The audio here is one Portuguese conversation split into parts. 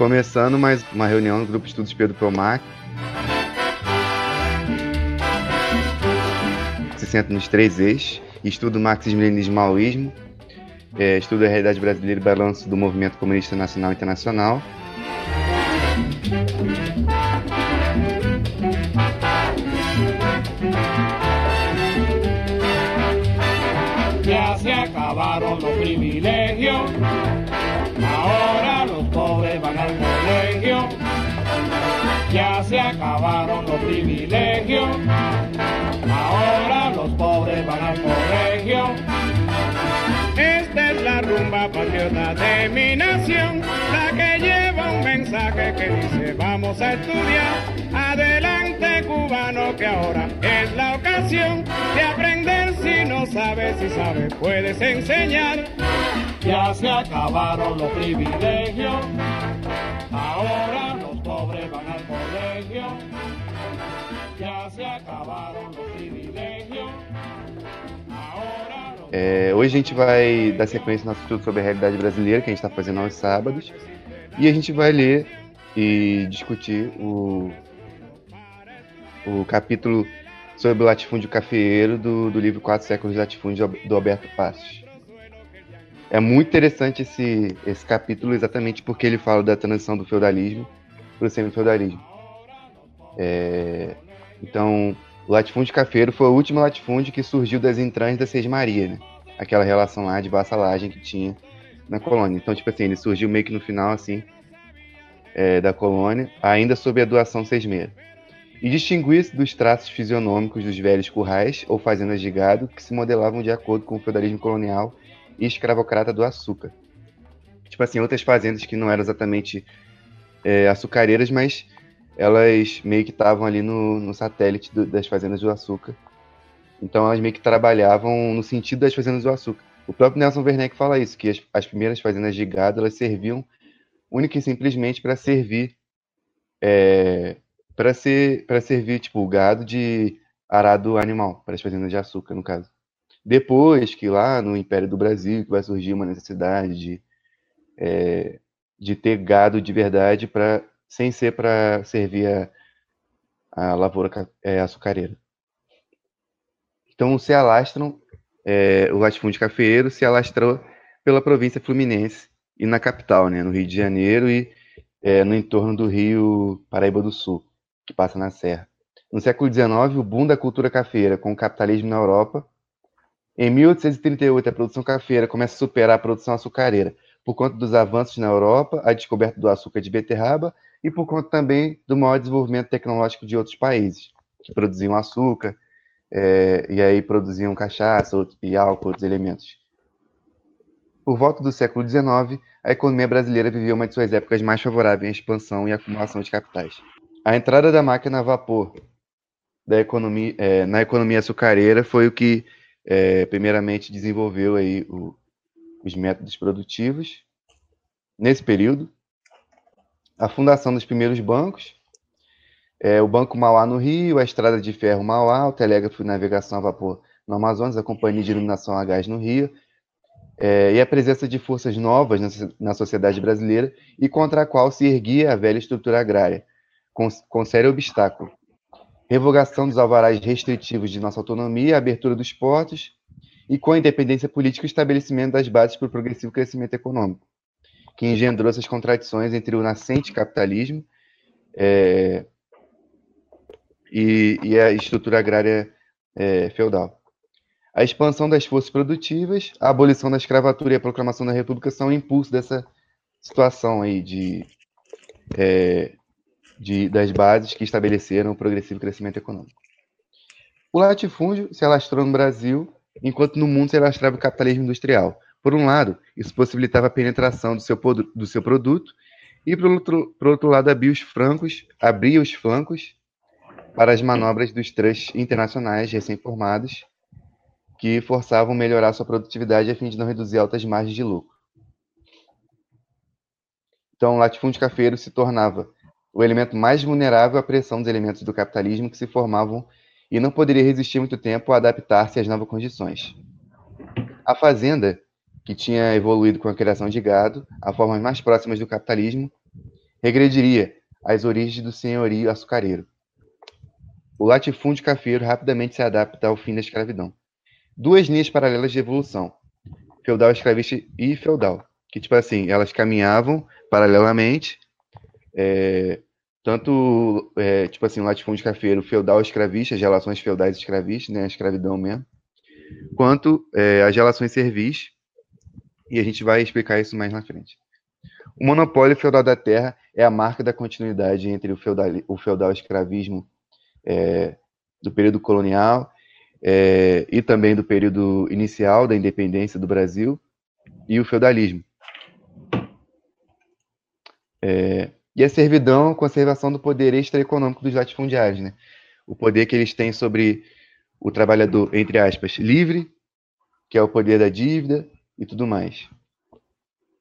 Começando mais uma reunião do Grupo de Estudos Pedro Promac. Se senta nos três eixos. Estudo marxismo-leninismo maoísmo. É, estudo a realidade brasileira e balanço do movimento comunista nacional e internacional. Acabaron los privilegios, ahora los pobres van al colegio. Esta es la rumba patriota de mi nación, la que lleva un mensaje que dice vamos a estudiar. Adelante cubano que ahora es la ocasión de aprender si no sabes, si sabes puedes enseñar. Ya se acabaron los privilegios, ahora É, hoje a gente vai dar sequência no nosso estudo sobre a realidade brasileira, que a gente está fazendo aos sábados. E a gente vai ler e discutir o, o capítulo sobre o latifúndio cafeeiro do, do livro Quatro Séculos de Latifúndio do Alberto Passos. É muito interessante esse, esse capítulo exatamente porque ele fala da transição do feudalismo para o semi-feudalismo. É, então, o latifúndio cafeiro foi o último latifúndio que surgiu das entranhas da Sesmaria, né? Aquela relação lá de vassalagem que tinha na colônia. Então, tipo assim, ele surgiu meio que no final, assim, é, da colônia, ainda sob a doação sesmeira. E distinguir-se dos traços fisionômicos dos velhos currais ou fazendas de gado que se modelavam de acordo com o feudalismo colonial e escravocrata do açúcar. Tipo assim, outras fazendas que não eram exatamente é, açucareiras, mas elas meio que estavam ali no, no satélite do- das fazendas do açúcar. Então elas meio que trabalhavam no sentido das fazendas do açúcar. O próprio Nelson Werneck fala isso, que as, as primeiras fazendas de gado elas serviam única e simplesmente para servir é, para ser para servir tipo o gado de arado animal para as fazendas de açúcar no caso. Depois que lá no Império do Brasil que vai surgir uma necessidade de é, de ter gado de verdade para sem ser para servir a, a lavoura é, açucareira. Então se alastram é, o latifúndio cafeeiro se alastrou pela província fluminense e na capital, né, no Rio de Janeiro e é, no entorno do Rio Paraíba do Sul, que passa na Serra. No século XIX, o boom da cultura cafeira com o capitalismo na Europa. Em 1838, a produção cafeira começa a superar a produção açucareira, por conta dos avanços na Europa, a descoberta do açúcar de beterraba e por conta também do maior desenvolvimento tecnológico de outros países, que produziam açúcar, é, e aí produziam cachaça e álcool, outros elementos. Por volta do século XIX, a economia brasileira vivia uma de suas épocas mais favoráveis à expansão e acumulação de capitais. A entrada da máquina a vapor economia, eh, na economia açucareira foi o que, eh, primeiramente, desenvolveu aí o- os métodos produtivos. Nesse período, a fundação dos primeiros bancos, eh, o Banco Mauá no Rio, a Estrada de Ferro Mauá, o Telégrafo e Navegação a Vapor no Amazonas, a Companhia de Iluminação a Gás no Rio, é, e a presença de forças novas na, na sociedade brasileira e contra a qual se erguia a velha estrutura agrária, com, com sério obstáculo. Revogação dos alvarás restritivos de nossa autonomia, abertura dos portos e, com a independência política, o estabelecimento das bases para o progressivo crescimento econômico, que engendrou essas contradições entre o nascente capitalismo é, e, e a estrutura agrária é, feudal. A expansão das forças produtivas, a abolição da escravatura e a proclamação da República são o impulso dessa situação aí de, é, de- das bases que estabeleceram o progressivo crescimento econômico. O latifúndio se alastrou no Brasil, enquanto no mundo se alastrava o capitalismo industrial. Por um lado, isso possibilitava a penetração do seu, do seu produto, e por outro, por outro lado, abria os francos, abria os flancos para as manobras dos trusts internacionais recém-formados, que forçavam melhorar sua produtividade a fim de não reduzir altas margens de lucro. Então, o latifúndio cafeiro se tornava o elemento mais vulnerável à pressão dos elementos do capitalismo que se formavam e não poderia resistir muito tempo a adaptar-se às novas condições. A fazenda, que tinha evoluído com a criação de gado, a formas mais próximas do capitalismo, regrediria às origens do senhorio açucareiro. O latifúndio cafeiro rapidamente se adapta ao fim da escravidão. Duas linhas paralelas de evolução, feudal escravista e feudal, que, tipo assim, elas caminhavam paralelamente, é, tanto, é, tipo assim, latifúndio cafeiro feudal escravista, as relações feudais escravistas, né, a escravidão mesmo, quanto é, as relações servis, e a gente vai explicar isso mais na frente. O monopólio feudal da terra é a marca da continuidade entre o feudal, o feudal escravismo é, do período colonial é, e também do período inicial da independência do Brasil e o feudalismo. É, e a servidão, conservação do poder extraeconômico dos latifundiários, né? O poder que eles têm sobre o trabalhador, entre aspas, livre, que é o poder da dívida e tudo mais.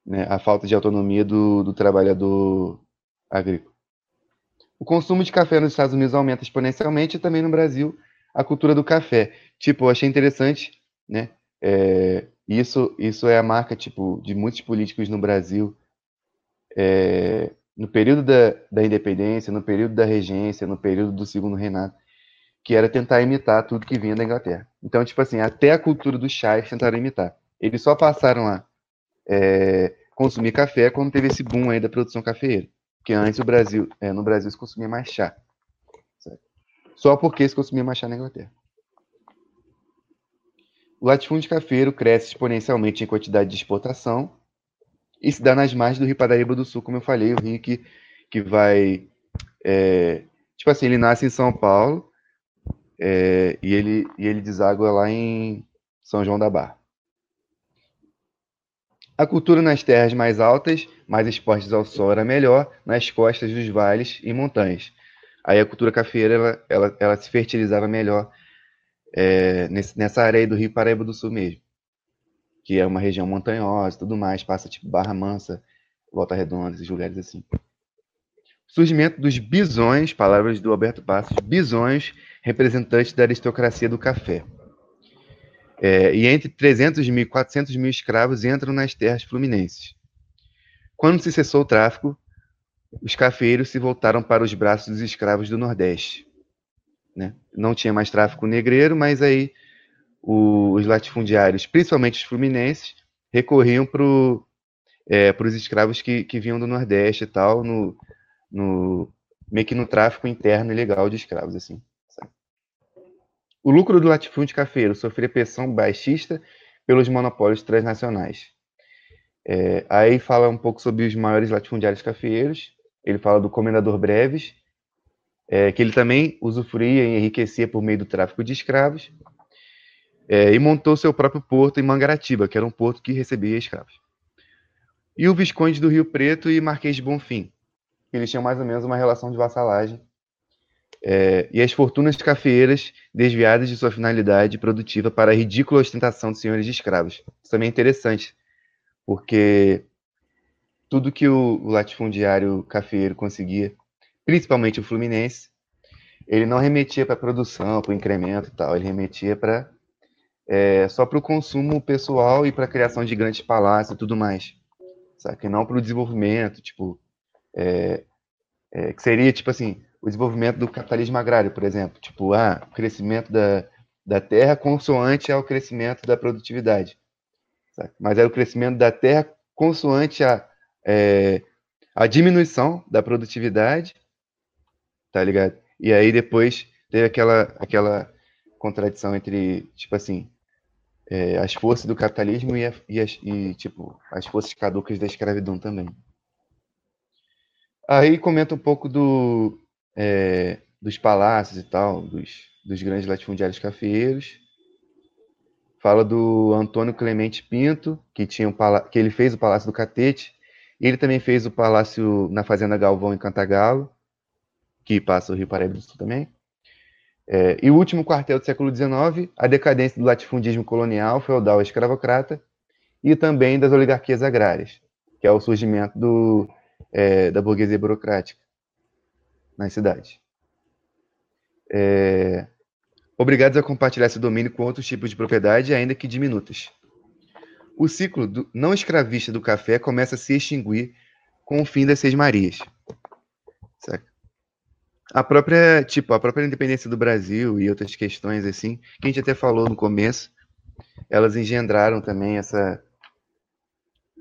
Né? A falta de autonomia do, do trabalhador agrícola. O consumo de café nos Estados Unidos aumenta exponencialmente e também no Brasil a cultura do café. Tipo, eu achei interessante, né? É, isso, isso é a marca, tipo, de muitos políticos no Brasil. É, no período da, da independência, no período da regência, no período do segundo reinado, que era tentar imitar tudo que vinha da Inglaterra. Então, tipo assim, até a cultura dos chás tentaram imitar. Eles só passaram a é, consumir café quando teve esse boom aí da produção cafeeira. Porque antes o Brasil, é, no Brasil se consumia mais chá. Certo? Só porque se consumia mais chá na Inglaterra. O latifúndio cafeiro cresce exponencialmente em quantidade de exportação e se dá nas margens do Rio Paraíba do Sul, como eu falei, o rio que, que vai. É, tipo assim, ele nasce em São Paulo é, e, ele, e ele deságua lá em São João da Barra. A cultura nas terras mais altas, mais expostas ao sol, era melhor nas costas dos vales e montanhas. Aí a cultura cafeira ela, ela, ela se fertilizava melhor é, nesse, nessa areia do Rio Paraíba do Sul mesmo, que é uma região montanhosa tudo mais, passa tipo Barra Mansa, Volta Redonda, esses lugares assim. Surgimento dos bisões, palavras do Alberto Passos, bisões representantes da aristocracia do café. É, e entre 300 mil e 400 mil escravos entram nas terras fluminenses. Quando se cessou o tráfico, os cafeeiros se voltaram para os braços dos escravos do Nordeste. Né? Não tinha mais tráfico negreiro, mas aí os latifundiários, principalmente os fluminenses, recorriam para é, os escravos que, que vinham do Nordeste e tal, no, no, meio que no tráfico interno ilegal de escravos. assim. O lucro do latifúndio cafeiro sofria pressão baixista pelos monopólios transnacionais. É, aí fala um pouco sobre os maiores latifundiários cafeeiros. Ele fala do comendador Breves, é, que ele também usufruía e enriquecia por meio do tráfico de escravos, é, e montou seu próprio porto em Mangaratiba, que era um porto que recebia escravos. E o Visconde do Rio Preto e Marquês de Bonfim. Eles tinham mais ou menos uma relação de vassalagem é, e as fortunas cafeeiras desviadas de sua finalidade produtiva para a ridícula ostentação de senhores de escravos. Isso também é interessante, porque tudo que o, o latifundiário cafeeiro conseguia, principalmente o Fluminense, ele não remetia para a produção, para o incremento e tal, ele remetia para é, só para o consumo pessoal e para a criação de grandes palácios e tudo mais, sabe? não para o desenvolvimento, tipo, é, é, que seria tipo assim, o desenvolvimento do capitalismo agrário, por exemplo. Tipo, ah, o crescimento da, da terra consoante ao crescimento da produtividade. Sabe? Mas é o crescimento da terra consoante a, é, a diminuição da produtividade, tá ligado? E aí depois teve aquela, aquela contradição entre, tipo assim, é, as forças do capitalismo e, a, e, as, e, tipo, as forças caducas da escravidão também. Aí comenta um pouco do, é, dos palácios e tal, dos, dos grandes latifundiários cafeeiros. Fala do Antônio Clemente Pinto, que, tinha um que ele fez o Palácio do Catete. Ele também fez o palácio na Fazenda Galvão, em Cantagalo, que passa o Rio Paraíba também. É, e o último quartel do século XIX, a decadência do latifundismo colonial, feudal e escravocrata, e também das oligarquias agrárias, que é o surgimento do, é, da burguesia burocrática nas cidades. É... Obrigados a compartilhar esse domínio com outros tipos de propriedade, ainda que diminutas. O ciclo do, não escravista do café começa a se extinguir com o fim das Seis Marias. A própria, tipo, a própria independência do Brasil e outras questões assim, que a gente até falou no começo, elas engendraram também essa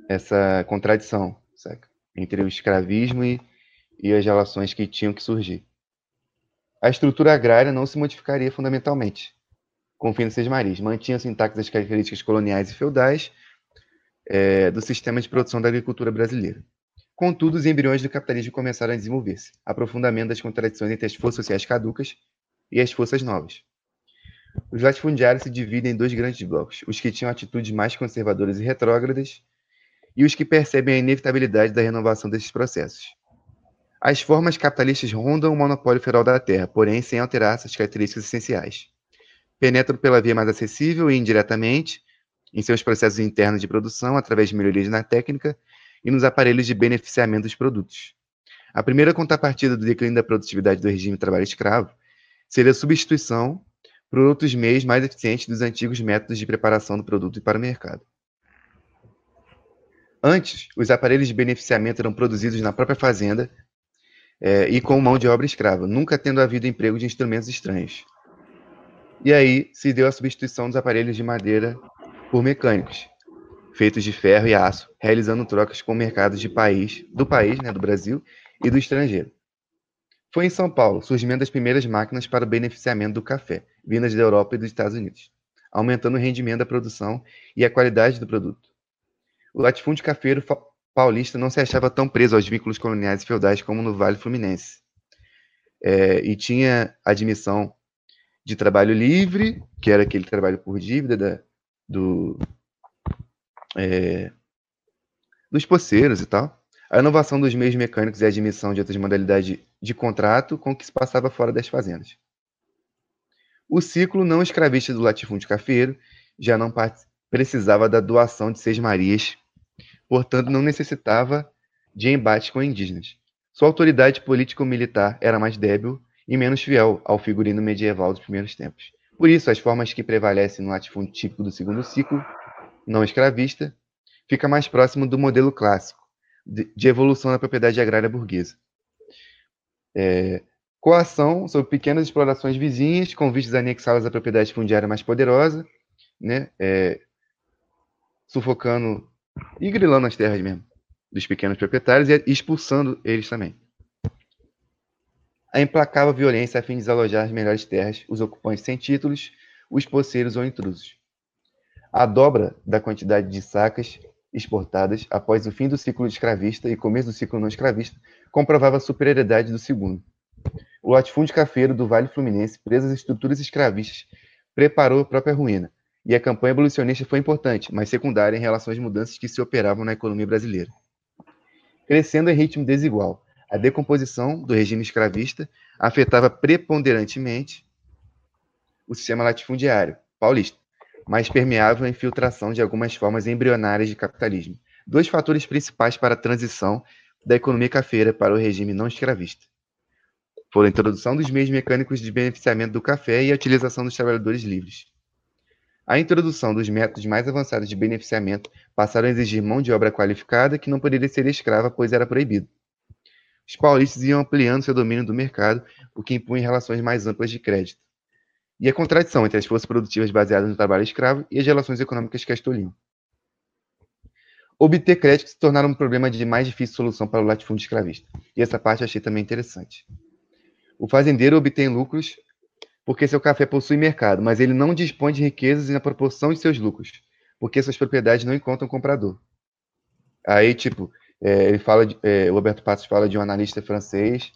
essa contradição? Entre o escravismo e, e as relações que tinham que surgir. A estrutura agrária não se modificaria fundamentalmente com o fim Marias. Mantinha-se intactas as características coloniais e feudais é, do sistema de produção da agricultura brasileira. Contudo, os embriões do capitalismo começaram a desenvolver-se, aprofundamento das contradições entre as forças sociais caducas e as forças novas. Os latifundiários se dividem em dois grandes blocos: os que tinham atitudes mais conservadoras e retrógradas e os que percebem a inevitabilidade da renovação desses processos. As formas capitalistas rondam o monopólio feudal da terra, porém sem alterar suas características essenciais. Penetram pela via mais acessível e indiretamente em seus processos internos de produção através de melhorias na técnica e nos aparelhos de beneficiamento dos produtos. A primeira contrapartida do declínio da produtividade do regime trabalho escravo seria a substituição por outros meios mais eficientes dos antigos métodos de preparação do produto para o mercado. Antes, os aparelhos de beneficiamento eram produzidos na própria fazenda é, e com mão de obra escrava, nunca tendo havido emprego de instrumentos estranhos. E aí se deu a substituição dos aparelhos de madeira por mecânicos, feitos de ferro e aço, realizando trocas com mercados de país, do país, né, do Brasil, e do estrangeiro. Foi em São Paulo surgimento das primeiras máquinas para o beneficiamento do café, vindas da Europa e dos Estados Unidos, aumentando o rendimento da produção e a qualidade do produto. O latifúndio cafeiro paulista não se achava tão preso aos vínculos coloniais e feudais como no Vale Fluminense. É, e tinha admissão de trabalho livre, que era aquele trabalho por dívida da, do, é, dos poceiros e tal. A inovação dos meios mecânicos e a admissão de outras modalidades de contrato com que se passava fora das fazendas. O ciclo não escravista do latifúndio cafeiro já não precisava da doação de seis marias, portanto não necessitava de embate com indígenas. Sua autoridade político-militar era mais débil e menos fiel ao figurino medieval dos primeiros tempos. Por isso, as formas que prevalecem no latifúndio típico do segundo ciclo não escravista, fica mais próximo do modelo clássico de, evolução da propriedade agrária burguesa. É, coação sobre pequenas explorações vizinhas, com vistas a anexá-las à propriedade fundiária mais poderosa, né, é, sufocando e grilando as terras mesmo dos pequenos proprietários e expulsando eles também. A implacável violência a fim de desalojar as melhores terras, os ocupantes sem títulos, os poceiros ou intrusos. A dobra da quantidade de sacas exportadas após o fim do ciclo escravista e começo do ciclo não escravista comprovava a superioridade do segundo. O latifúndio cafeiro do Vale Fluminense, preso às estruturas escravistas, preparou a própria ruína, e a campanha abolicionista foi importante, mas secundária em relação às mudanças que se operavam na economia brasileira. Crescendo em ritmo desigual, a decomposição do regime escravista afetava preponderantemente o sistema latifundiário paulista, mas permeável à infiltração de algumas formas embrionárias de capitalismo. Dois fatores principais para a transição da economia cafeira para o regime não escravista. Foram a introdução dos meios mecânicos de beneficiamento do café e a utilização dos trabalhadores livres. A introdução dos métodos mais avançados de beneficiamento passaram a exigir mão de obra qualificada que não poderia ser escrava, pois era proibido. Os paulistas iam ampliando seu domínio do mercado, o que impunha relações mais amplas de crédito e a contradição entre as forças produtivas baseadas no trabalho escravo e as relações econômicas que as tolhiam. Obter crédito se tornara um problema de mais difícil solução para o latifúndio escravista. E essa parte achei também interessante. O fazendeiro obtém lucros porque seu café possui mercado, mas ele não dispõe de riquezas na proporção de seus lucros, porque suas propriedades não encontram comprador. Aí, tipo, é, ele fala, de, é, o Roberto Passos fala de um analista francês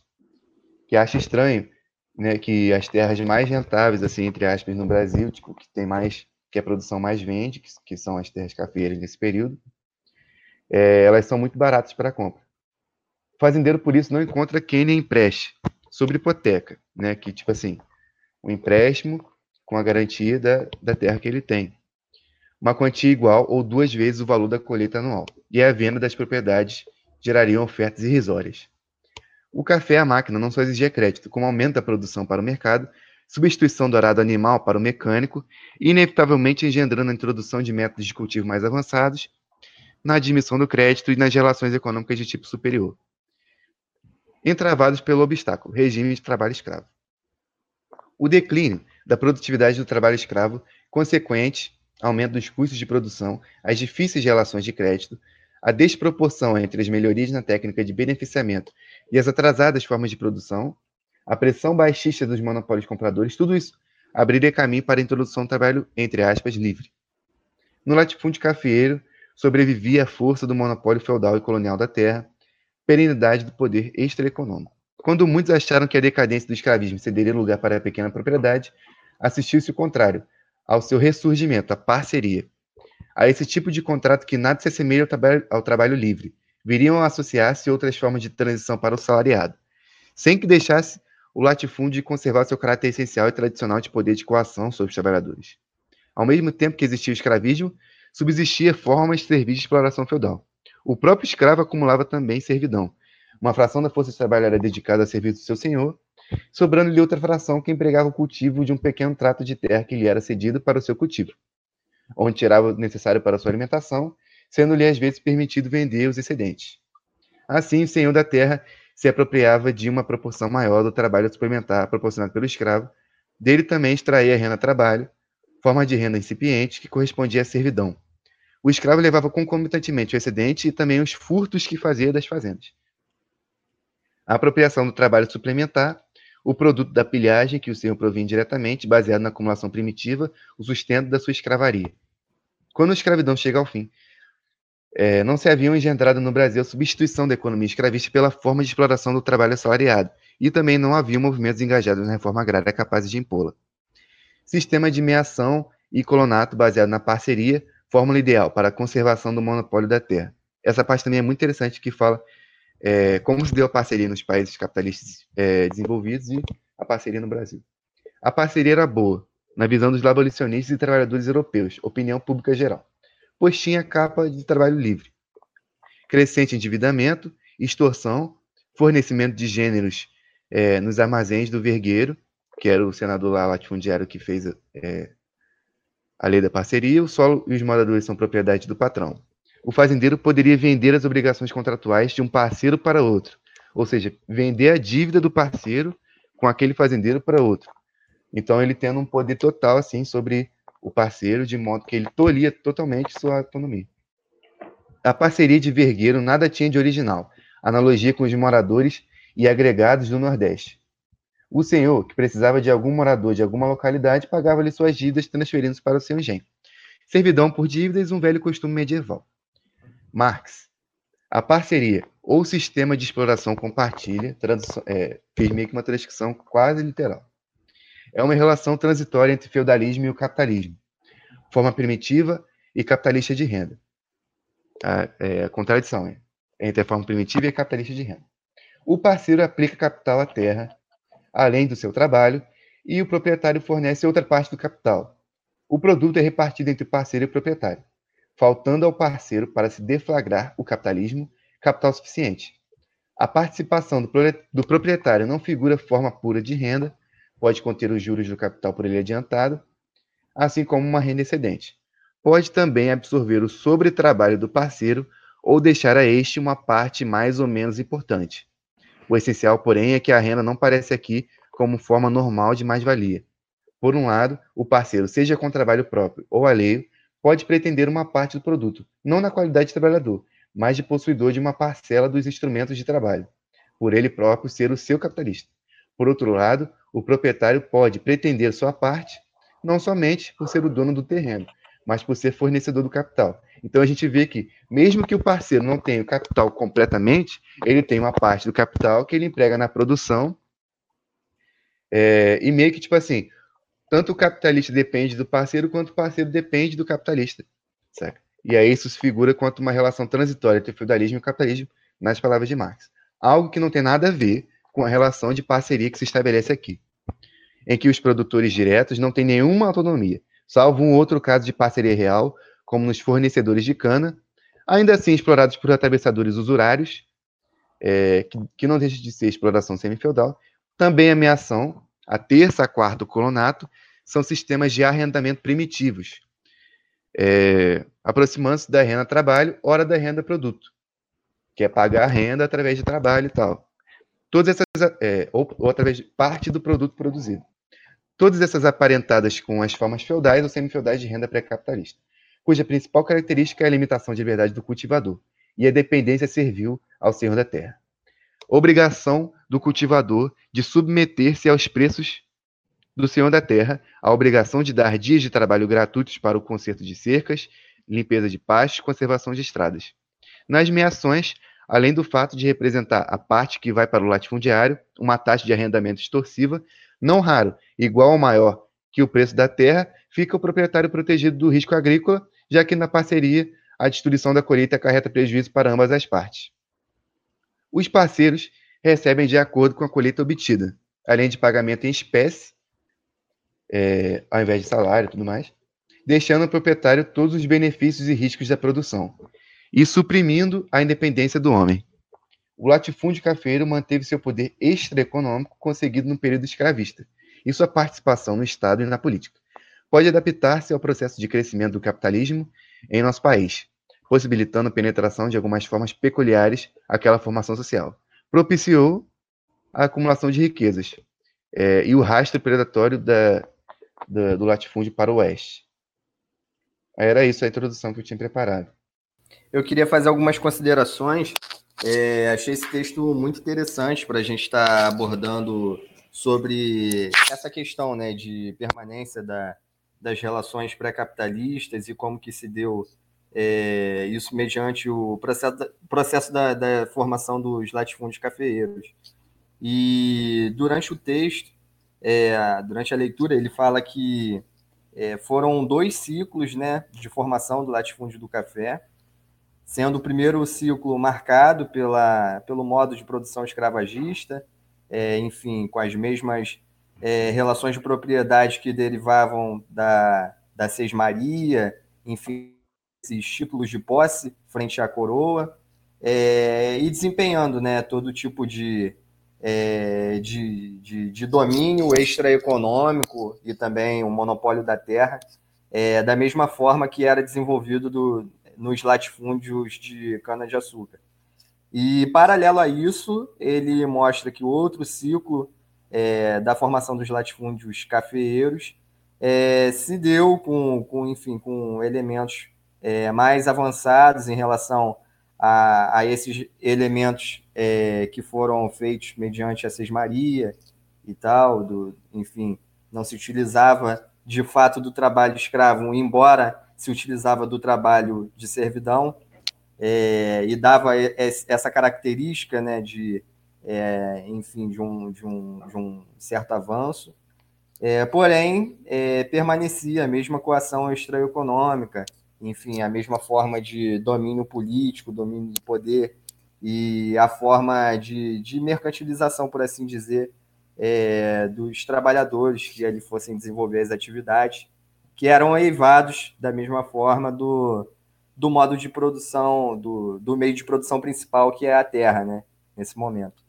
que acha estranho né, que as terras mais rentáveis, assim, entre aspas, no Brasil, tipo, que tem mais, que a produção mais vende, que, que são as terras cafeeiras nesse período, é, elas são muito baratas para compra. O fazendeiro, por isso, não encontra quem lhe empreste sobre hipoteca, né, que, tipo assim, um empréstimo com a garantia da, da terra que ele tem. Uma quantia igual ou duas vezes o valor da colheita anual. E a venda das propriedades gerariam ofertas irrisórias. O café a máquina não só exigia crédito, como aumenta a produção para o mercado, substituição do arado animal para o mecânico, e inevitavelmente engendrando a introdução de métodos de cultivo mais avançados, na admissão do crédito e nas relações econômicas de tipo superior. Entravados pelo obstáculo, regime de trabalho escravo. O declínio da produtividade do trabalho escravo, consequente aumento dos custos de produção, as difíceis relações de crédito, a desproporção entre as melhorias na técnica de beneficiamento e as atrasadas formas de produção, a pressão baixista dos monopólios compradores, tudo isso abriria caminho para a introdução do trabalho, entre aspas, livre. No latifúndio cafeeiro, sobrevivia a força do monopólio feudal e colonial da terra, perenidade do poder extraeconômico. Quando muitos acharam que a decadência do escravismo cederia lugar para a pequena propriedade, assistiu-se o contrário, ao seu ressurgimento, a parceria. A esse tipo de contrato que nada se assemelha ao, trabalho, ao trabalho livre, viriam a associar-se outras formas de transição para o salariado, sem que deixasse o latifúndio conservar seu caráter essencial e tradicional de poder de coação sobre os trabalhadores. Ao mesmo tempo que existia o escravismo, subsistia formas de serviço de exploração feudal. O próprio escravo acumulava também servidão. Uma fração da força de trabalho era dedicada a serviço do seu senhor, sobrando-lhe outra fração que empregava o cultivo de um pequeno trato de terra que lhe era cedido para o seu cultivo, onde tirava o necessário para a sua alimentação, sendo-lhe às vezes permitido vender os excedentes. Assim, o senhor da terra se apropriava de uma proporção maior do trabalho suplementar proporcionado pelo escravo, dele também extraía a renda trabalho, forma de renda incipiente que correspondia à servidão. O escravo levava concomitantemente o excedente e também os furtos que fazia das fazendas. A apropriação do trabalho suplementar, o produto da pilhagem que o senhor provinha diretamente, baseado na acumulação primitiva, o sustento da sua escravaria. Quando a escravidão chega ao fim, é, não se haviam engendrado no Brasil a substituição da economia escravista pela forma de exploração do trabalho assalariado, e também não havia movimentos engajados na reforma agrária capazes de impô-la. Sistema de meação e colonato baseado na parceria, fórmula ideal para a conservação do monopólio da terra. Essa parte também é muito interessante, que fala é, como se deu a parceria nos países capitalistas é, desenvolvidos e a parceria no Brasil. A parceria era boa, na visão dos abolicionistas e trabalhadores europeus, opinião pública geral pois tinha capa de trabalho livre. Crescente endividamento, extorsão, fornecimento de gêneros é, nos armazéns do Vergueiro, que era o senador lá latifundiário que fez é, a lei da parceria, o solo e os moradores são propriedade do patrão. O fazendeiro poderia vender as obrigações contratuais de um parceiro para outro, ou seja, vender a dívida do parceiro com aquele fazendeiro para outro. Então ele tendo um poder total assim sobre o parceiro, de modo que ele tolhia totalmente sua autonomia. A parceria de Vergueiro nada tinha de original, analogia com os moradores e agregados do Nordeste. O senhor, que precisava de algum morador de alguma localidade, pagava-lhe suas dívidas transferindo-se para o seu engenho. Servidão por dívidas, um velho costume medieval. Marx. A parceria ou sistema de exploração compartilha, é, fez meio que uma transcrição quase literal é uma relação transitória entre feudalismo e o capitalismo, forma primitiva e capitalista de renda. A, é, a contradição é, entre a forma primitiva e a capitalista de renda. O parceiro aplica capital à terra, além do seu trabalho, e o proprietário fornece outra parte do capital. O produto é repartido entre o parceiro e o proprietário, faltando ao parceiro para se deflagrar o capitalismo capital suficiente. A participação do proprietário não figura forma pura de renda, pode conter os juros do capital por ele adiantado, assim como uma renda excedente. Pode também absorver o sobretrabalho do parceiro ou deixar a este uma parte mais ou menos importante. O essencial, porém, é que a renda não aparece aqui como forma normal de mais-valia. Por um lado, o parceiro, seja com trabalho próprio ou alheio, pode pretender uma parte do produto, não na qualidade de trabalhador, mas de possuidor de uma parcela dos instrumentos de trabalho, por ele próprio ser o seu capitalista. Por outro lado, o proprietário pode pretender sua parte, não somente por ser o dono do terreno, mas por ser fornecedor do capital. Então a gente vê que, mesmo que o parceiro não tenha o capital completamente, ele tem uma parte do capital que ele emprega na produção. É, e meio que, tipo assim, tanto o capitalista depende do parceiro, quanto o parceiro depende do capitalista. Certo? E aí isso se figura quanto uma relação transitória entre o feudalismo e o capitalismo, nas palavras de Marx. Algo que não tem nada a ver com a relação de parceria que se estabelece aqui, em que os produtores diretos não têm nenhuma autonomia, salvo um outro caso de parceria real, como nos fornecedores de cana, ainda assim explorados por atravessadores usurários, é, que, que, não deixa de ser exploração semi-feudal, também a meação, a terça a quarto colonato, são sistemas de arrendamento primitivos, é, aproximando-se da renda trabalho, hora da renda produto, que é pagar a renda através de trabalho e tal. Todas essas, é, ou, ou através de parte do produto produzido. Todas essas aparentadas com as formas feudais ou semi-feudais de renda pré-capitalista, cuja principal característica é a limitação de liberdade do cultivador e a dependência servil ao senhor da terra. Obrigação do cultivador de submeter-se aos preços do senhor da terra, a obrigação de dar dias de trabalho gratuitos para o conserto de cercas, limpeza de pastos conservação de estradas. Nas meações, além do fato de representar a parte que vai para o latifundiário, uma taxa de arrendamento extorsiva, não raro, igual ou maior que o preço da terra, fica o proprietário protegido do risco agrícola, já que na parceria a destruição da colheita acarreta prejuízo para ambas as partes. Os parceiros recebem de acordo com a colheita obtida, além de pagamento em espécie, é, ao invés de salário e tudo mais, deixando ao proprietário todos os benefícios e riscos da produção, e suprimindo a independência do homem. O latifúndio cafeiro manteve seu poder extraeconômico conseguido no período escravista e sua participação no Estado e na política. Pode adaptar-se ao processo de crescimento do capitalismo em nosso país, possibilitando a penetração de algumas formas peculiares àquela formação social. Propiciou a acumulação de riquezas é, e o rastro predatório da, da, do latifúndio para o oeste. Era isso a introdução que eu tinha preparado. Eu queria fazer algumas considerações. É, achei esse texto muito interessante para a gente estar tá abordando sobre essa questão né, de permanência da, das relações pré-capitalistas e como que se deu é, isso mediante o processo, da, processo da, da, formação dos latifúndios cafeeiros. E durante o texto, é, durante a leitura, ele fala que é, foram dois ciclos né, de formação do latifúndio do café, sendo o primeiro ciclo marcado pela, pelo modo de produção escravagista, é, enfim, com as mesmas é, relações de propriedade que derivavam da, da Sesmaria, enfim, esses títulos de posse frente à coroa, é, e desempenhando né, todo tipo de, é, de, de, de, domínio extraeconômico e também o monopólio da terra, é, da mesma forma que era desenvolvido do, nos latifúndios de cana-de-açúcar. E, paralelo a isso, ele mostra que outro ciclo é, da formação dos latifúndios cafeeiros é, se deu com, com, enfim, com elementos é, mais avançados em relação a, a esses elementos é, que foram feitos mediante a sesmaria e tal, do, enfim, não se utilizava de fato do trabalho escravo, embora se utilizava do trabalho de servidão, é, e dava essa característica né, de, é, enfim, de um, de, um, de um certo avanço. É, porém, é, permanecia a mesma coação extraeconômica, enfim, a mesma forma de domínio político, domínio de poder e a forma de, de mercantilização, por assim dizer, é, dos trabalhadores que ali fossem desenvolver as atividades, que eram eivados da mesma forma do, do modo de produção, do, do meio de produção principal, que é a terra, né, nesse momento.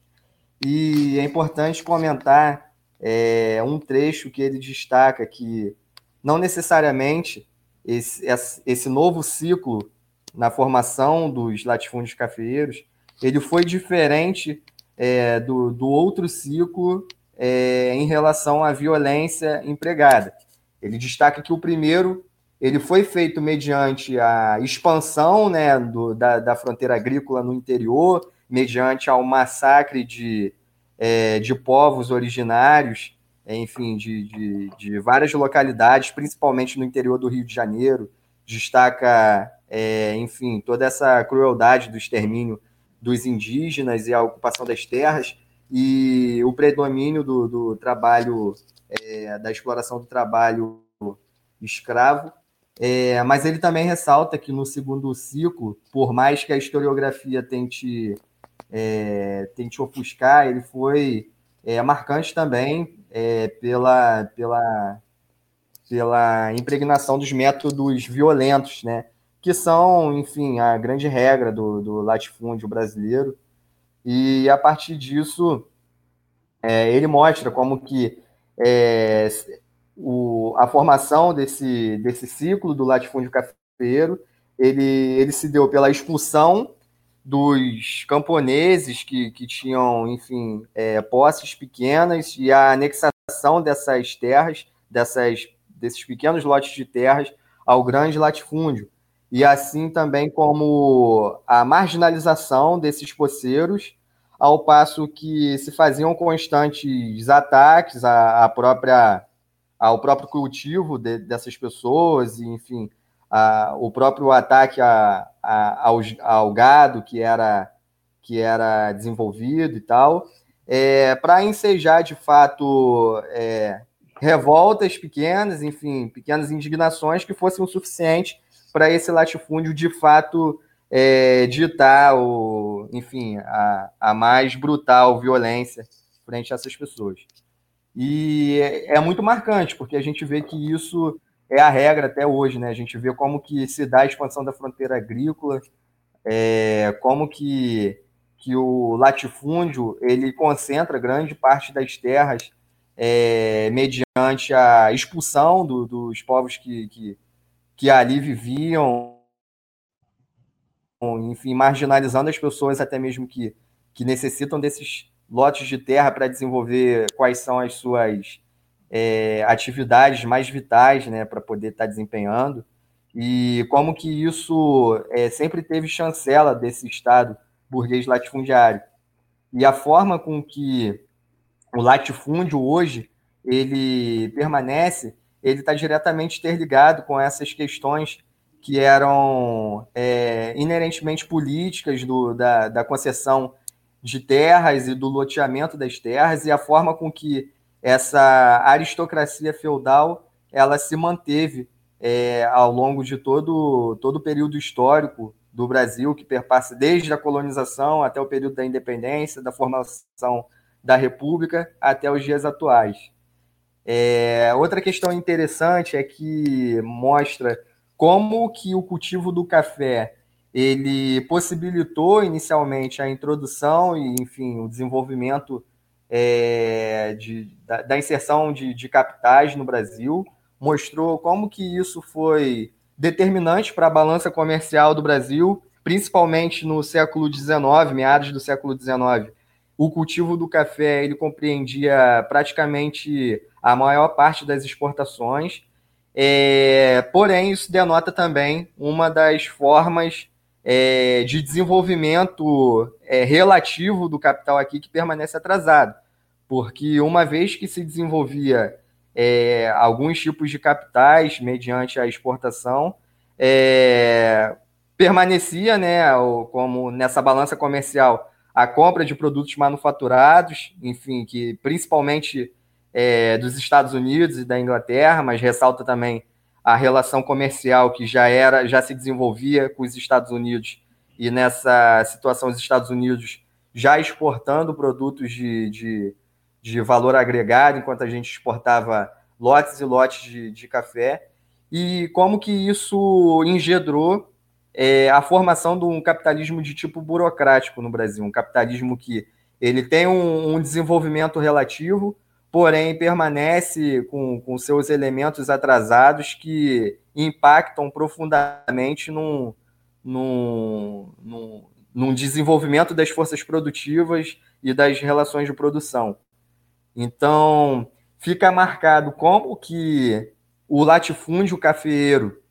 E é importante comentar é, um trecho que ele destaca que não necessariamente esse, esse novo ciclo na formação dos latifúndios cafeeiros ele foi diferente é, do, do outro ciclo é, em relação à violência empregada. Ele destaca que o primeiro ele foi feito mediante a expansão né, do, da, da fronteira agrícola no interior, mediante ao massacre de, é, de povos originários, enfim, de, de, de, várias localidades, principalmente no interior do Rio de Janeiro. Destaca, é, enfim, toda essa crueldade do extermínio dos indígenas e a ocupação das terras e o predomínio do, do trabalho, é, da exploração do trabalho escravo é, mas ele também ressalta que no segundo ciclo, por mais que a historiografia tente, é, tente ofuscar, ele foi é, marcante também é, pela, pela, pela impregnação dos métodos violentos, né? que são, enfim, a grande regra do, do latifúndio brasileiro. E a partir disso, é, ele mostra como que é, o, a formação desse, desse ciclo do latifúndio cafeiro, ele, ele se deu pela expulsão dos camponeses que, que tinham, enfim, é, posses pequenas e a anexação dessas terras, dessas, desses pequenos lotes de terras ao grande latifúndio. E assim também como a marginalização desses poceiros, ao passo que se faziam constantes ataques à, à própria, ao próprio cultivo de, dessas pessoas, e, enfim, a, o próprio ataque a, a, ao, ao, gado que era, que era desenvolvido e tal, é, para ensejar de fato é, revoltas pequenas, enfim, pequenas indignações que fossem o suficiente para esse latifúndio de fato é, ditar o, enfim, a, a mais brutal violência frente a essas pessoas. E é, é muito marcante, porque a gente vê que isso é a regra até hoje, né? A gente vê como que se dá a expansão da fronteira agrícola, é, como que, que o latifúndio ele concentra grande parte das terras é, mediante a expulsão do, dos povos que, que, que ali viviam, enfim, marginalizando as pessoas até mesmo que, que necessitam desses lotes de terra para desenvolver quais são as suas é, atividades mais vitais né, para poder estar tá desempenhando, e como que isso é, sempre teve chancela desse Estado burguês latifundiário. E a forma com que o latifúndio hoje ele permanece, ele está diretamente interligado com essas questões que eram é, inerentemente políticas do, da, da concessão de terras e do loteamento das terras e a forma com que essa aristocracia feudal ela se manteve é, ao longo de todo, todo o período histórico do Brasil, que perpassa desde a colonização até o período da independência, da formação da República até os dias atuais. É, outra questão interessante é que mostra como que o cultivo do café ele possibilitou inicialmente a introdução e, enfim, o desenvolvimento é, de, da, da, inserção de, de capitais no Brasil, mostrou como que isso foi determinante para a balança comercial do Brasil, principalmente no século XIX, meados do século XIX. O cultivo do café ele compreendia praticamente a maior parte das exportações, é, porém isso denota também uma das formas é, de desenvolvimento é, relativo do capital aqui que permanece atrasado porque uma vez que se desenvolvia é, alguns tipos de capitais mediante a exportação, é, permanecia, né, como nessa balança comercial, a compra de produtos manufaturados, enfim, que principalmente é, dos Estados Unidos e da Inglaterra, mas ressalta também a relação comercial que já era, já se desenvolvia com os Estados Unidos e nessa situação os Estados Unidos já exportando produtos de, de de valor agregado, enquanto a gente exportava lotes e lotes de, de café, e como que isso engendrou é, a formação de um capitalismo de tipo burocrático no Brasil, um capitalismo que ele tem um, um desenvolvimento relativo, porém permanece com, com seus elementos atrasados que impactam profundamente num, num, num, num desenvolvimento das forças produtivas e das relações de produção. Então, fica marcado como que o latifúndio cafeeiro,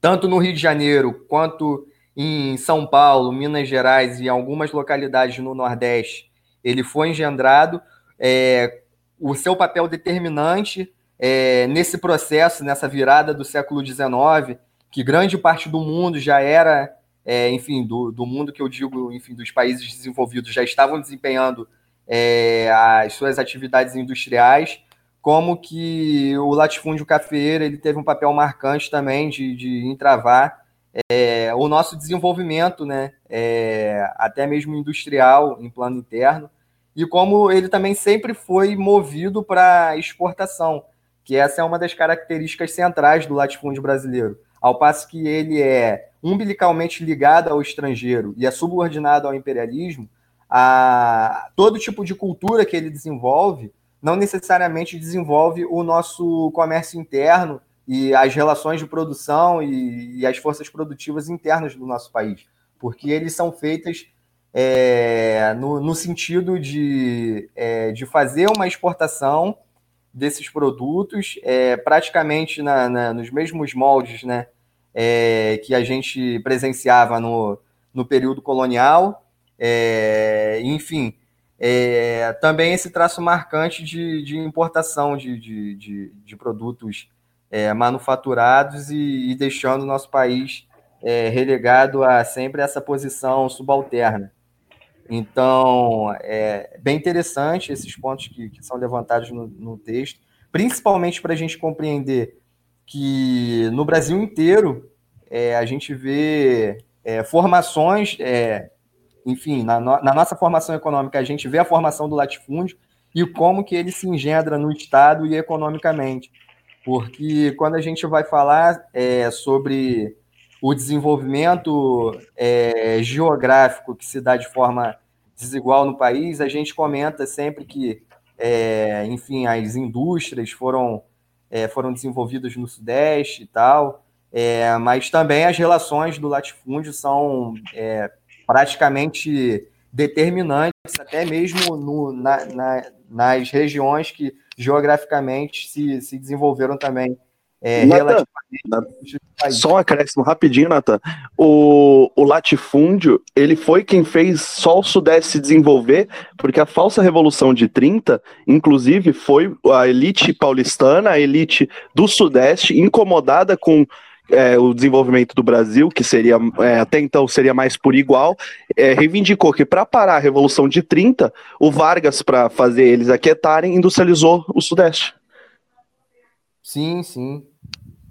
tanto no Rio de Janeiro quanto em São Paulo, Minas Gerais e algumas localidades no Nordeste, ele foi engendrado. É, o seu papel determinante é, nesse processo, nessa virada do século XIX, que grande parte do mundo já era, é, enfim, do, do mundo que eu digo, enfim, dos países desenvolvidos já estavam desempenhando é, as suas atividades industriais, como que o latifúndio cafeeiro ele teve um papel marcante também de, de entravar é, o nosso desenvolvimento, né, é, até mesmo industrial, em plano interno, e como ele também sempre foi movido para exportação, que essa é uma das características centrais do latifúndio brasileiro. Ao passo que ele é umbilicalmente ligado ao estrangeiro e é subordinado ao imperialismo, a todo tipo de cultura que ele desenvolve não necessariamente desenvolve o nosso comércio interno e as relações de produção e, e as forças produtivas internas do nosso país, porque eles são feitas é, no, no, sentido de, é, de fazer uma exportação desses produtos é, praticamente na, na, nos mesmos moldes né, é, que a gente presenciava no, no período colonial. É, enfim, é, também esse traço marcante de, de importação de, de, de, de produtos manufaturados e, e, deixando o nosso país relegado a sempre essa posição subalterna. Então, é bem interessante esses pontos que, que são levantados no, no texto, principalmente para a gente compreender que no Brasil inteiro é, a gente vê é, formações, é, enfim, na, no, na, nossa formação econômica, a gente vê a formação do latifúndio e como que ele se engendra no Estado e economicamente. Porque quando a gente vai falar é, sobre o desenvolvimento é, geográfico que se dá de forma desigual no país, a gente comenta sempre que, é, enfim, as indústrias foram, é, foram desenvolvidas no Sudeste e tal, é, mas também as relações do latifúndio são é, praticamente determinantes, até mesmo no, na, na, nas regiões que geograficamente se, se desenvolveram também é, Nathan, relativamente. Só um acréscimo rapidinho, Nathan. O, o latifúndio, ele foi quem fez só o Sudeste se desenvolver, porque a falsa revolução de 30, inclusive, foi a elite paulistana, a elite do Sudeste, incomodada com é, o desenvolvimento do Brasil, que seria é, até então seria mais por igual, é, reivindicou que para parar a Revolução de 30, o Vargas, para fazer eles aquietarem, industrializou o Sudeste. Sim, sim.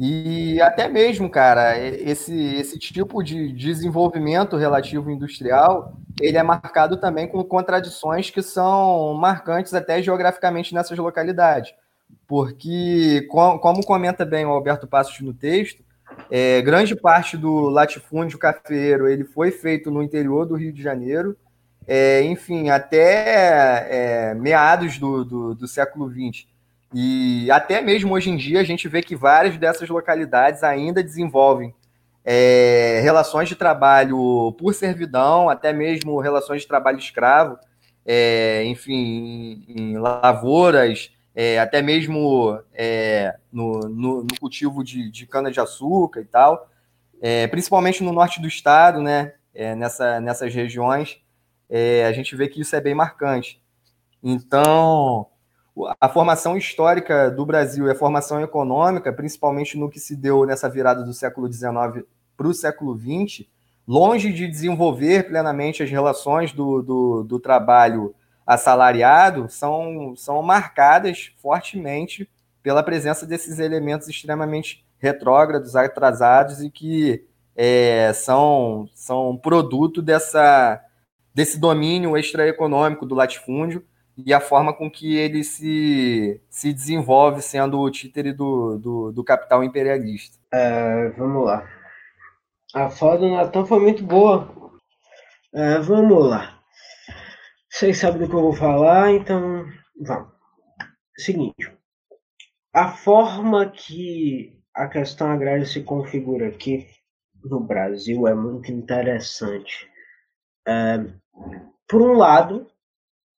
E até mesmo, cara, esse, esse tipo de desenvolvimento relativo industrial, ele é marcado também com contradições que são marcantes até geograficamente nessas localidades. Porque, como comenta bem o Alberto Passos no texto, é, grande parte do latifúndio cafeiro ele foi feito no interior do Rio de Janeiro, é, enfim, até é, meados do, do, do século XX e até mesmo hoje em dia a gente vê que várias dessas localidades ainda desenvolvem é, relações de trabalho por servidão, até mesmo relações de trabalho escravo, é, enfim, em, em lavouras, é, até mesmo é, no, no, no, cultivo de, de cana-de-açúcar e tal, é, principalmente no norte do estado, né, é, nessa, nessas regiões, a gente vê que isso é bem marcante. Então, a formação histórica do Brasil e a formação econômica, principalmente no que se deu nessa virada do século XIX para o século XX, longe de desenvolver plenamente as relações do, do, do trabalho assalariado, são, são marcadas fortemente pela presença desses elementos extremamente retrógrados, atrasados e que é, são, são produto dessa, desse domínio extraeconômico do latifúndio e a forma com que ele se, se desenvolve sendo o títere do, do, do capital imperialista. É, vamos lá. A fala do Natan foi muito boa. É, vamos lá. Vocês sabem do que eu vou falar, então vamos. Seguinte. A forma que a questão agrária se configura aqui no Brasil é muito interessante. É, por um lado,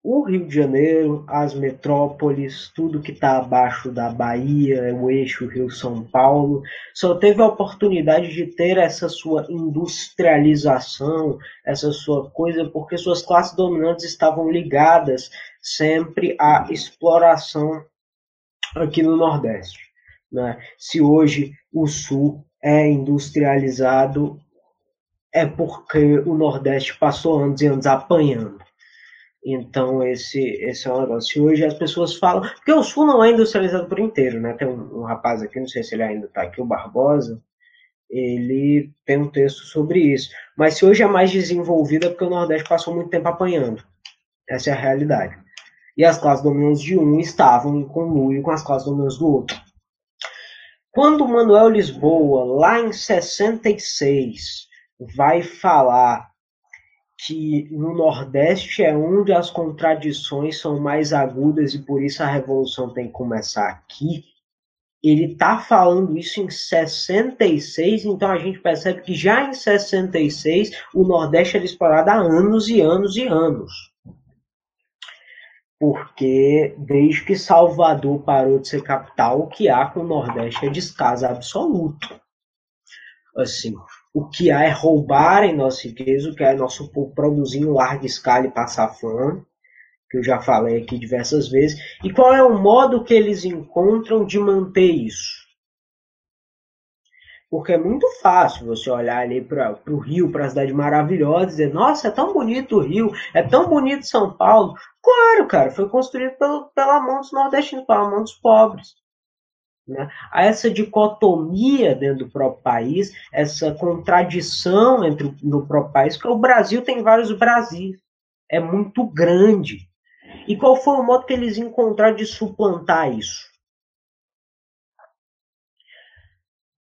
o Rio de Janeiro, as metrópoles, tudo que está abaixo da Bahia, o eixo Rio-São Paulo, só teve a oportunidade de ter essa sua industrialização, essa sua coisa, porque suas classes dominantes estavam ligadas sempre à exploração aqui no Nordeste. Né? Se hoje o Sul é industrializado, é porque o Nordeste passou anos e anos apanhando. Então, esse, esse é um negócio. E hoje as pessoas falam. Porque o Sul não é industrializado por inteiro, né? Tem um, um rapaz aqui, não sei se ele ainda está aqui, o Barbosa. Ele tem um texto sobre isso. Mas se hoje é mais desenvolvido é porque o Nordeste passou muito tempo apanhando. Essa é a realidade. E as classes dominantes de um estavam em conluio com as classes dominantes do outro. Quando Manuel Lisboa, lá em 66, vai falar que no Nordeste é onde as contradições são mais agudas e por isso a revolução tem que começar aqui. Ele está falando isso em 66, então a gente percebe que já em 66 o Nordeste era explorado há anos e anos e anos. Porque desde que Salvador parou de ser capital, o que há com o Nordeste é descaso absoluto. Assim, o que há é roubar em nossa riqueza, o que há é nosso povo produzir em larga escala e passar fome, que eu já falei aqui diversas vezes. E qual é o modo que eles encontram de manter isso? Porque é muito fácil você olhar ali para o Rio, para a cidade maravilhosa, e dizer: Nossa, é tão bonito o Rio, é tão bonito São Paulo. Claro, cara, foi construído pelo, pela mão dos nordestinos, pela mão dos pobres. Né? Há essa dicotomia dentro do próprio país, essa contradição entre no próprio país, porque o Brasil tem vários Brasis, é muito grande. E qual foi o modo que eles encontraram de suplantar isso?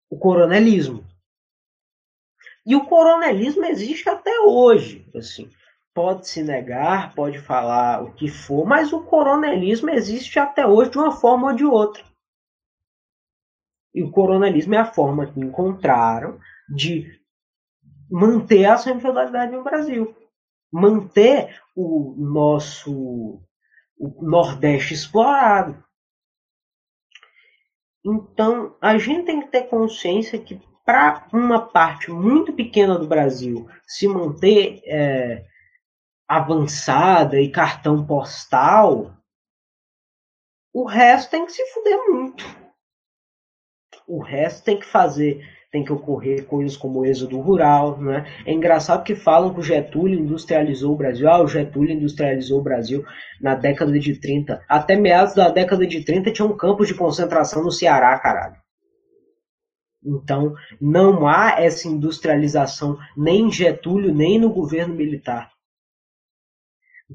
O coronelismo. E o coronelismo existe até hoje. Assim, pode se negar, pode falar o que for, mas o coronelismo existe até hoje de uma forma ou de outra. E o coronelismo é a forma que encontraram de manter a semi-feudalidade no Brasil. Manter o nosso o Nordeste explorado. Então, a gente tem que ter consciência que para uma parte muito pequena do Brasil se manter é, avançada e cartão postal, o resto tem que se fuder muito. O resto tem que fazer, tem que ocorrer coisas como o êxodo rural, né? É engraçado que falam que o Getúlio industrializou o Brasil. Ah, o Getúlio industrializou o Brasil na década de 30. Até meados da década de 30 tinha um campos de concentração no Ceará, caralho. Então, não há essa industrialização nem em Getúlio, nem no governo militar.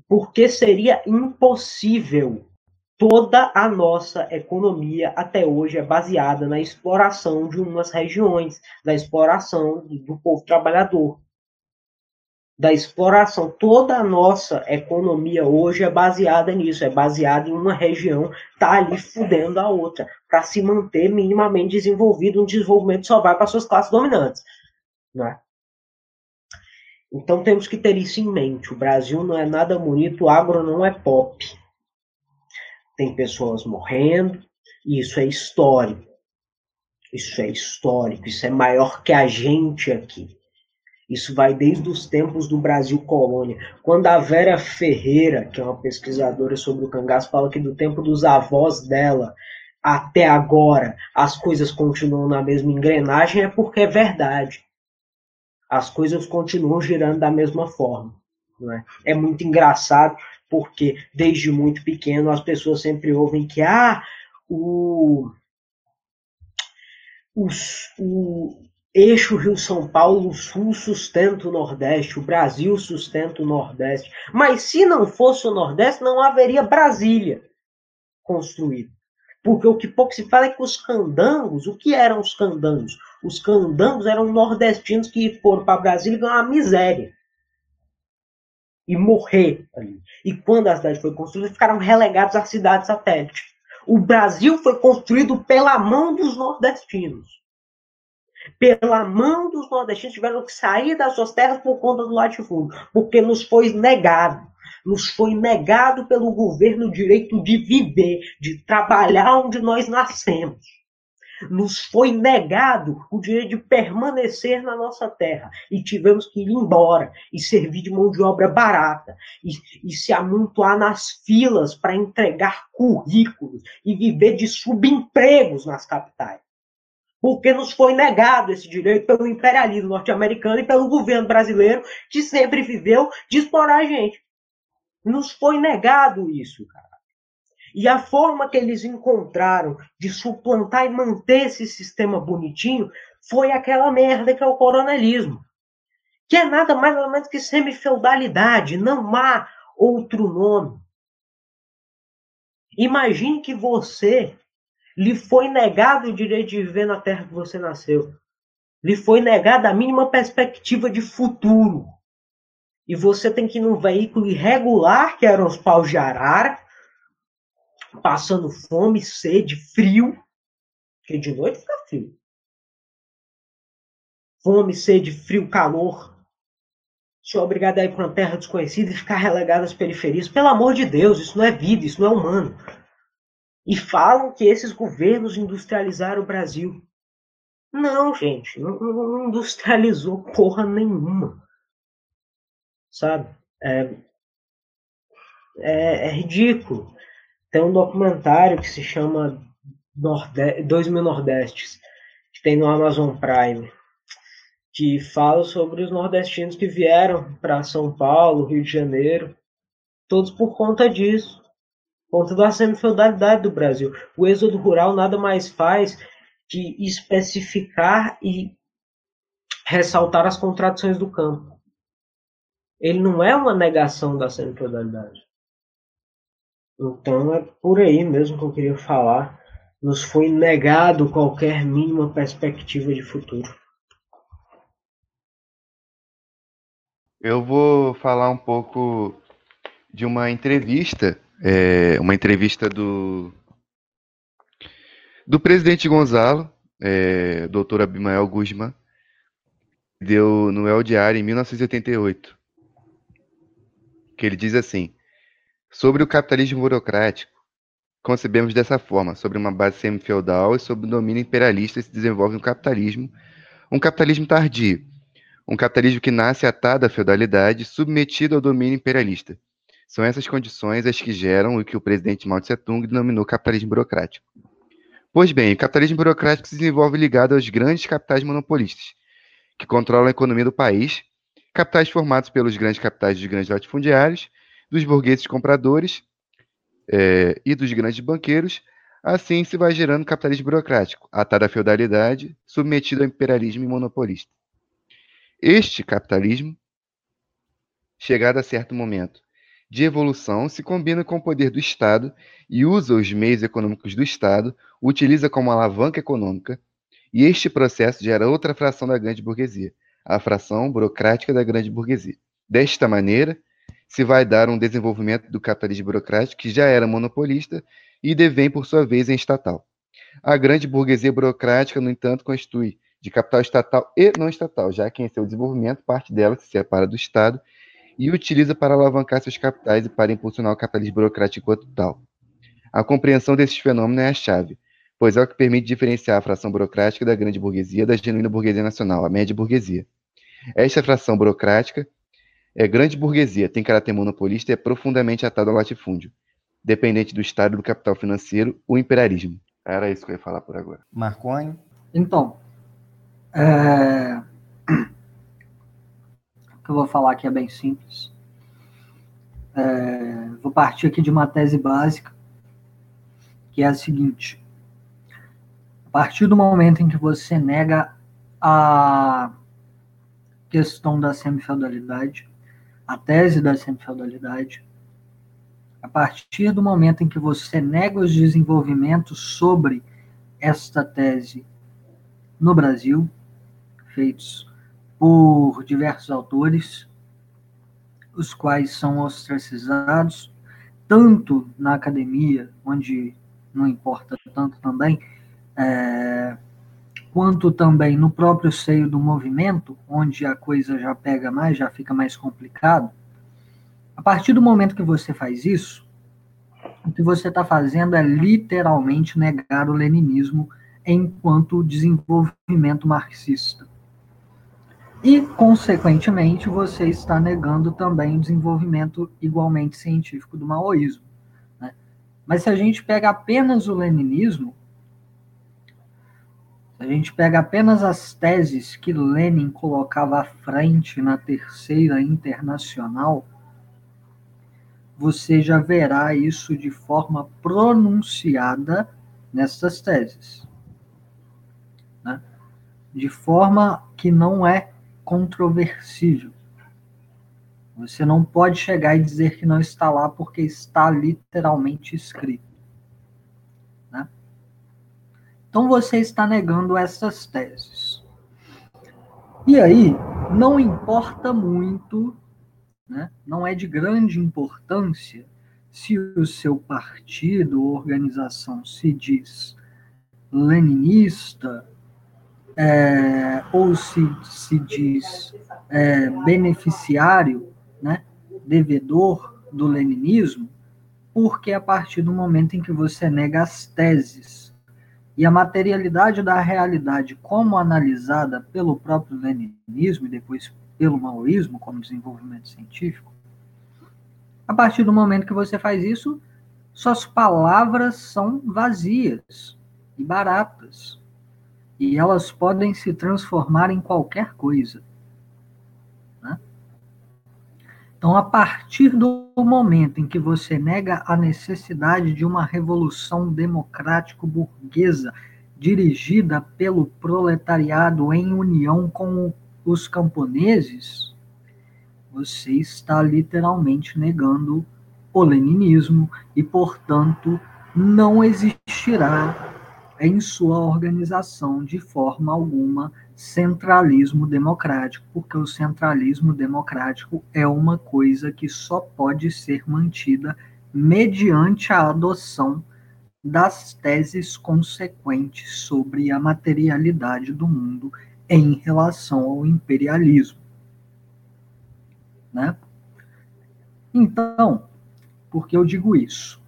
Porque seria impossível toda a nossa economia até hoje é baseada na exploração de umas regiões, da exploração do povo trabalhador. Da exploração. Toda a nossa economia hoje é baseada nisso, é baseada em uma região tá ali fudendo a outra, para se manter minimamente desenvolvido, um desenvolvimento só vai para suas classes dominantes. Né? Então temos que ter isso em mente. O Brasil não é nada bonito, o agro não é pop tem pessoas morrendo, e isso é histórico. Isso é histórico, isso é maior que a gente aqui. Isso vai desde os tempos do Brasil colônia. Quando a Vera Ferreira, que é uma pesquisadora sobre o cangaço, fala que do tempo dos avós dela até agora as coisas continuam na mesma engrenagem, é porque é verdade. As coisas continuam girando da mesma forma. É? é muito engraçado porque desde muito pequeno as pessoas sempre ouvem que ah, o, o, o eixo Rio-São Paulo, Sul sustenta o Nordeste, o Brasil sustenta o Nordeste. Mas se não fosse o Nordeste, não haveria Brasília construída. Porque o que pouco se fala é que os candangos, o que eram os candangos? Os candangos eram nordestinos que foram para Brasília e ganharam uma miséria e morrer ali. E quando a cidade foi construída, ficaram relegados à cidade satélite. O Brasil foi construído pela mão dos nordestinos. Pela mão dos nordestinos tiveram que sair das suas terras por conta do latifúndio, porque nos foi negado. Nos foi negado pelo governo o direito de viver, de trabalhar onde nós nascemos nos foi negado o direito de permanecer na nossa terra e tivemos que ir embora e servir de mão de obra barata e, e se amontoar nas filas para entregar currículos e viver de subempregos nas capitais. Porque nos foi negado esse direito pelo imperialismo norte-americano e pelo governo brasileiro, que sempre viveu de explorar a gente. Nos foi negado isso, cara. E a forma que eles encontraram de suplantar e manter esse sistema bonitinho foi aquela merda que é o coronelismo. Que é nada mais ou menos que semi-feudalidade, não há outro nome. Imagine que você lhe foi negado o direito de viver na terra que você nasceu. Lhe foi negada a mínima perspectiva de futuro. e você tem que ir num veículo irregular, que eram os paus de arara, passando fome, sede, frio, porque de noite fica frio. Fome, sede, frio, calor. Ser obrigado a ir para uma terra desconhecida e ficar relegado às periferias. Pelo amor de Deus, isso não é vida, isso não é humano. E falam que esses governos industrializaram o Brasil. Não, gente, não, industrializou porra nenhuma. Sabe? É, é, é, ridículo. Tem um documentário que se chama Norde 2000 Nordestes, que tem no Amazon Prime, que fala sobre os nordestinos que vieram para São Paulo, Rio de Janeiro, todos por conta disso, por conta da semifeudalidade do Brasil. O êxodo rural nada mais faz de especificar e ressaltar as contradições do campo. Ele não é uma negação da semi-feudalidade. Então é por aí mesmo que eu queria falar. Nos foi negado qualquer mínima perspectiva de futuro. Eu vou falar um pouco de uma entrevista, é, uma entrevista do do presidente Gonzalo, é, doutor Abimael Guzman, deu no El Diário em 1988, que ele diz assim, sobre o capitalismo burocrático, concebemos dessa forma, sobre uma base semi-feudal e sob o domínio imperialista se desenvolve um capitalismo, um capitalismo tardio, um capitalismo que nasce atado à feudalidade, submetido ao domínio imperialista. São essas condições as que geram o que o presidente Mao Tse Tung denominou capitalismo burocrático. Pois bem, o capitalismo burocrático se desenvolve ligado aos grandes capitais monopolistas, que controlam a economia do país, capitais formados pelos grandes capitais dos grandes latifundiários, dos burgueses compradores é, e dos grandes banqueiros. Assim se vai gerando capitalismo burocrático, atado à feudalidade, submetido ao imperialismo monopolista. Este capitalismo, chegado a certo momento, de evolução se combina com o poder do Estado e usa os meios econômicos do Estado, utiliza como alavanca econômica, e este processo gera outra fração da grande burguesia, a fração burocrática da grande burguesia. Desta maneira, se vai dar um desenvolvimento do capitalismo burocrático que já era monopolista e devém, por sua vez, em estatal. A grande burguesia burocrática, no entanto, constitui de capital estatal e não estatal, já que em seu desenvolvimento parte dela se separa do Estado e utiliza para alavancar seus capitais e para impulsionar o capitalismo burocrático enquanto tal. A compreensão desses fenômenos é a chave, pois é o que permite diferenciar a fração burocrática da grande burguesia da genuína burguesia nacional, a média burguesia. Esta fração burocrática é grande burguesia, tem caráter monopolista e é profundamente atada ao latifúndio, dependente do Estado do capital financeiro, o imperialismo. Era isso que eu ia falar por agora. Marconi? Então, é que eu vou falar aqui é bem simples. É, vou partir aqui de uma tese básica, que é a seguinte: a partir do momento em que você nega a questão da semifeudalidade, a tese da semifeudalidade, a partir do momento em que você nega os desenvolvimentos sobre esta tese no Brasil, feitos por diversos autores, os quais são ostracizados, tanto na academia, onde não importa tanto também, é, quanto também no próprio seio do movimento, onde a coisa já pega mais, já fica mais complicado. A partir do momento que você faz isso, o que você está fazendo é literalmente negar o leninismo enquanto desenvolvimento marxista. E, consequentemente, você está negando também o desenvolvimento igualmente científico do maoísmo. Né? Mas se a gente pega apenas o leninismo, se a gente pega apenas as teses que Lenin colocava à frente na Terceira Internacional, você já verá isso de forma pronunciada nessas teses. Né? De forma que não é controversível. Você não pode chegar e dizer que não está lá porque está literalmente escrito. Né? Então você está negando essas teses. E aí, não importa muito né, não é de grande importância se o seu partido ou organização se diz leninista é, ou se, se diz é, beneficiário, né, devedor do leninismo, porque a partir do momento em que você nega as teses e a materialidade da realidade como analisada pelo próprio leninismo e depois pelo maoísmo como desenvolvimento científico, a partir do momento que você faz isso, suas palavras são vazias e baratas. E elas podem se transformar em qualquer coisa. Né? Então, a partir do momento em que você nega a necessidade de uma revolução democrático-burguesa dirigida pelo proletariado em união com os camponeses, você está literalmente negando o leninismo e, portanto, não existirá em sua organização de forma alguma centralismo democrático, porque o centralismo democrático é uma coisa que só pode ser mantida mediante a adoção das teses consequentes sobre a materialidade do mundo em relação ao imperialismo. Né? Então, por que eu digo isso?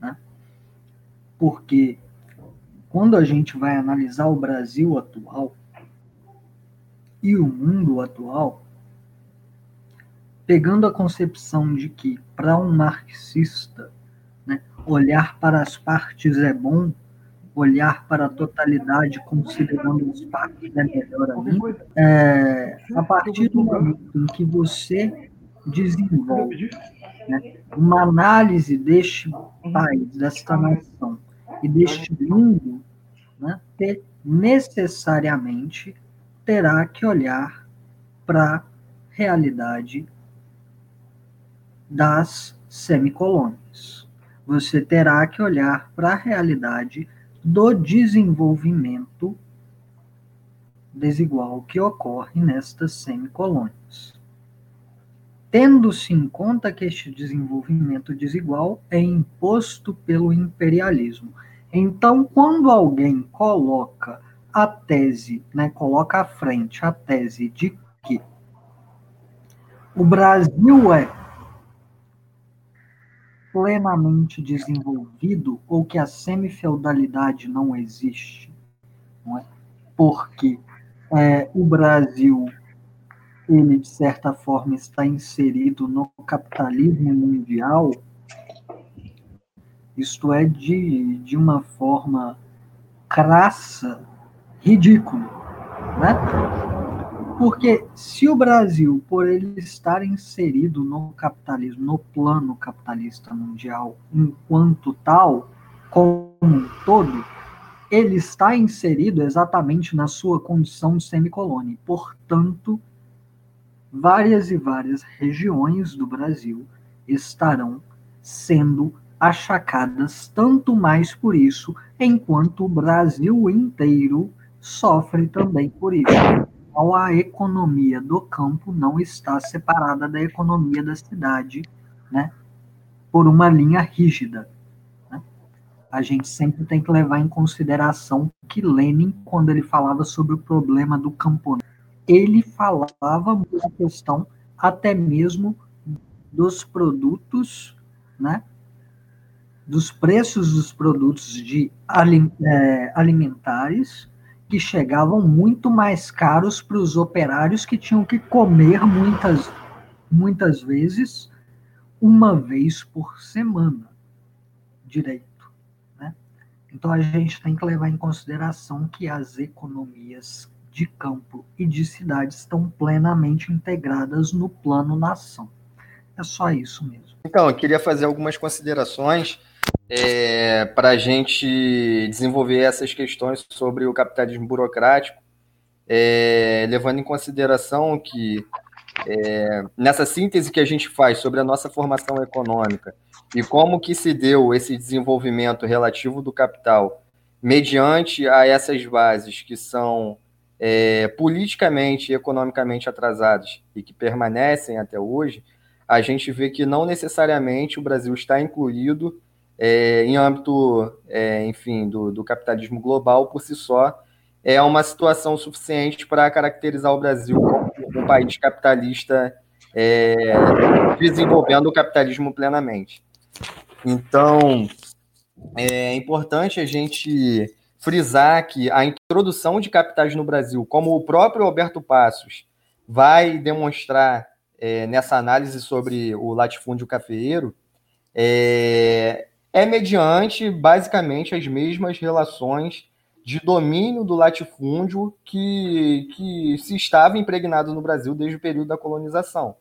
Né? Porque quando a gente vai analisar o Brasil atual e o mundo atual, pegando a concepção de que para um marxista né, olhar para as partes é bom, olhar para a totalidade considerando as partes é melhor ainda, é, a partir do momento em que você desenvolve né, uma análise deste país, desta nação e deste mundo, né, ter, necessariamente terá que olhar para a realidade das semicolônias. Você terá que olhar para a realidade do desenvolvimento desigual que ocorre nestas semicolônias tendo-se em conta que este desenvolvimento desigual é imposto pelo imperialismo. Então, quando alguém coloca a tese, né, coloca à frente a tese de que o Brasil é plenamente desenvolvido ou que a semifeudalidade não existe, não é? porque é, o Brasil ele, de certa forma, está inserido no capitalismo mundial, isto é, de, de uma forma crassa, ridícula. Né? Porque se o Brasil, por ele estar inserido no capitalismo, no plano capitalista mundial, enquanto tal, como um todo, ele está inserido exatamente na sua condição de semicolônia. Portanto, várias e várias regiões do Brasil estarão sendo achacadas tanto mais por isso, enquanto o Brasil inteiro sofre também por isso. Então, a economia do campo não está separada da economia da cidade, né, por uma linha rígida. Né? A gente sempre tem que levar em consideração que Lenin, quando ele falava sobre o problema do camponês, ele falava a questão até mesmo dos produtos, né? dos preços dos produtos de é, alimentares que chegavam muito mais caros para os operários que tinham que comer muitas, muitas vezes uma vez por semana direito. Né? Então a gente tem que levar em consideração que as economias de campo e de cidade estão plenamente integradas no plano nação. É só isso mesmo. Então, eu queria fazer algumas considerações é, para a gente desenvolver essas questões sobre o capitalismo burocrático, é, levando em consideração que é, nessa síntese que a gente faz sobre a nossa formação econômica e como que se deu esse desenvolvimento relativo do capital mediante a essas bases que são é, politicamente e economicamente atrasados e que permanecem até hoje, a gente vê que não necessariamente o Brasil está incluído é, em âmbito, é, enfim, do, do, capitalismo global por si só, é uma situação suficiente para caracterizar o Brasil como um país capitalista é, desenvolvendo o capitalismo plenamente. Então, é importante a gente frisar que a introdução de capitais no Brasil, como o próprio Alberto Passos vai demonstrar é, nessa análise sobre o latifúndio cafeeiro, é, é mediante, basicamente, as mesmas relações de domínio do latifúndio que, que se estava impregnado no Brasil desde o período da colonização.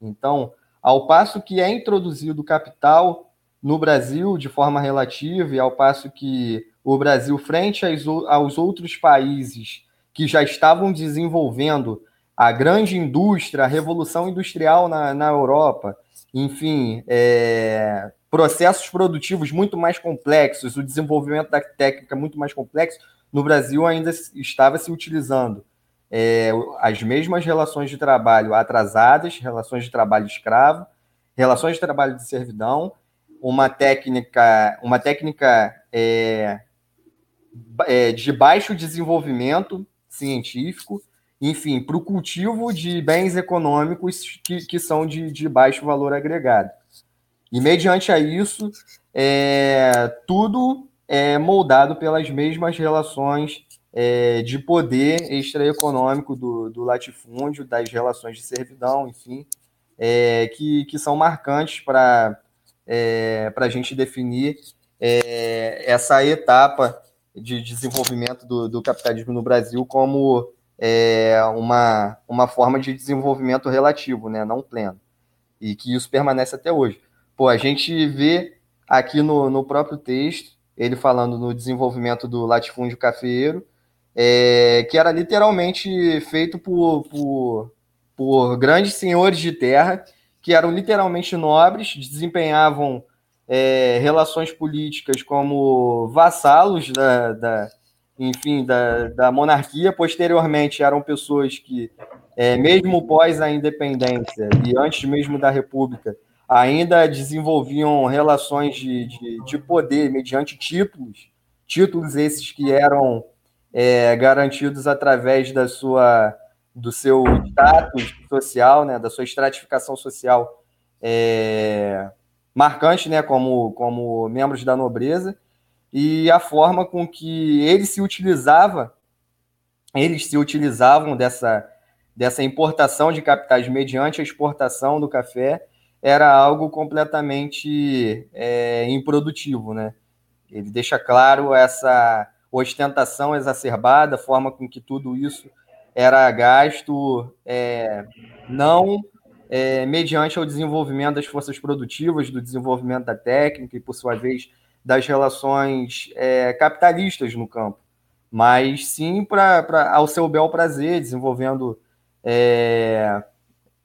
Então, ao passo que é introduzido capital no Brasil de forma relativa, e ao passo que o Brasil, frente aos outros países que já estavam desenvolvendo a grande indústria, a revolução industrial na, na Europa, enfim, é, processos produtivos muito mais complexos, o desenvolvimento da técnica muito mais complexo, no Brasil ainda estava se utilizando é, as mesmas relações de trabalho atrasadas, relações de trabalho escravo, relações de trabalho de servidão, uma técnica, uma técnica é, é, de baixo desenvolvimento científico, enfim, para o cultivo de bens econômicos que, que são de, de baixo valor agregado. E mediante a isso, é, tudo é moldado pelas mesmas relações é, de poder extraeconômico do, do latifúndio, das relações de servidão, enfim, é, que, que são marcantes para é, a gente definir é, essa etapa de desenvolvimento do, do capitalismo no Brasil como é, uma, uma forma de desenvolvimento relativo, né, não pleno, e que isso permanece até hoje. Pô, a gente vê aqui no, no próprio texto, ele falando no desenvolvimento do latifúndio cafeeiro, é, que era literalmente feito por, por, por grandes senhores de terra, que eram literalmente nobres, desempenhavam é, relações políticas como vassalos da, da enfim, da, da monarquia. Posteriormente, eram pessoas que, é, mesmo pós a independência e antes mesmo da república, ainda desenvolviam relações de, de, de poder mediante títulos, títulos esses que eram é, garantidos através da sua do seu status social, né, da sua estratificação social é, marcante, né, como, como membros da nobreza, e a forma com que ele se utilizava, eles se utilizavam dessa, dessa importação de capitais mediante a exportação do café era algo completamente é, improdutivo, né? Ele deixa claro essa ostentação exacerbada, a forma com que tudo isso era gasto é, não é, mediante o desenvolvimento das forças produtivas, do desenvolvimento da técnica e, por sua vez, das relações é, capitalistas no campo, mas sim para ao seu bel prazer, desenvolvendo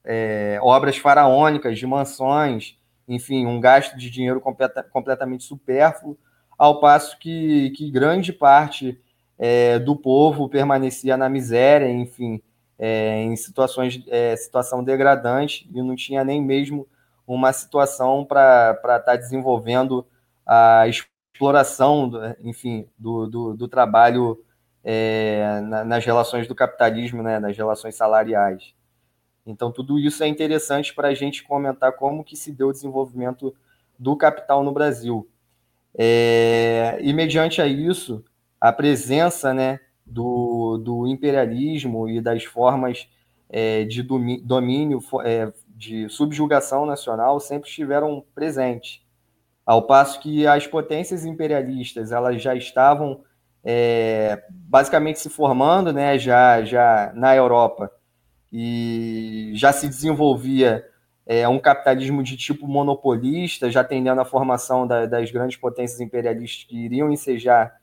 é, obras faraônicas, de mansões, enfim, um gasto de dinheiro completa, completamente supérfluo, ao passo que, que grande parte é, do povo permanecia na miséria, enfim, é, em situações, é, situação degradante e não tinha nem mesmo uma situação para estar tá desenvolvendo a exploração, enfim, do, do, do trabalho é, nas relações do capitalismo, né, nas relações salariais. Então, tudo isso é interessante para a gente comentar como que se deu o desenvolvimento do capital no Brasil. É, e mediante a isso, a presença né, do, do imperialismo e das formas é, de domínio, é, de subjugação nacional sempre estiveram presentes. Ao passo que as potências imperialistas elas já estavam é, basicamente se formando né, já, já na Europa e já se desenvolvia é, um capitalismo de tipo monopolista, já tendendo à formação da, das grandes potências imperialistas que iriam ensejar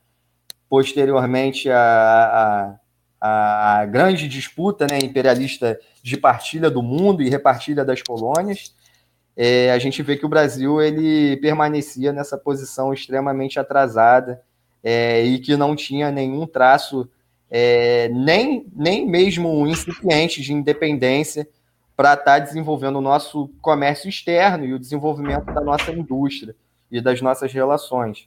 posteriormente a, a, a grande disputa né, imperialista de partilha do mundo e repartilha das colônias. É, a gente vê que o Brasil ele permanecia nessa posição extremamente atrasada é, e que não tinha nenhum traço é, nem, nem mesmo incipiente de independência para estar tá desenvolvendo o nosso comércio externo e o desenvolvimento da nossa indústria e das nossas relações.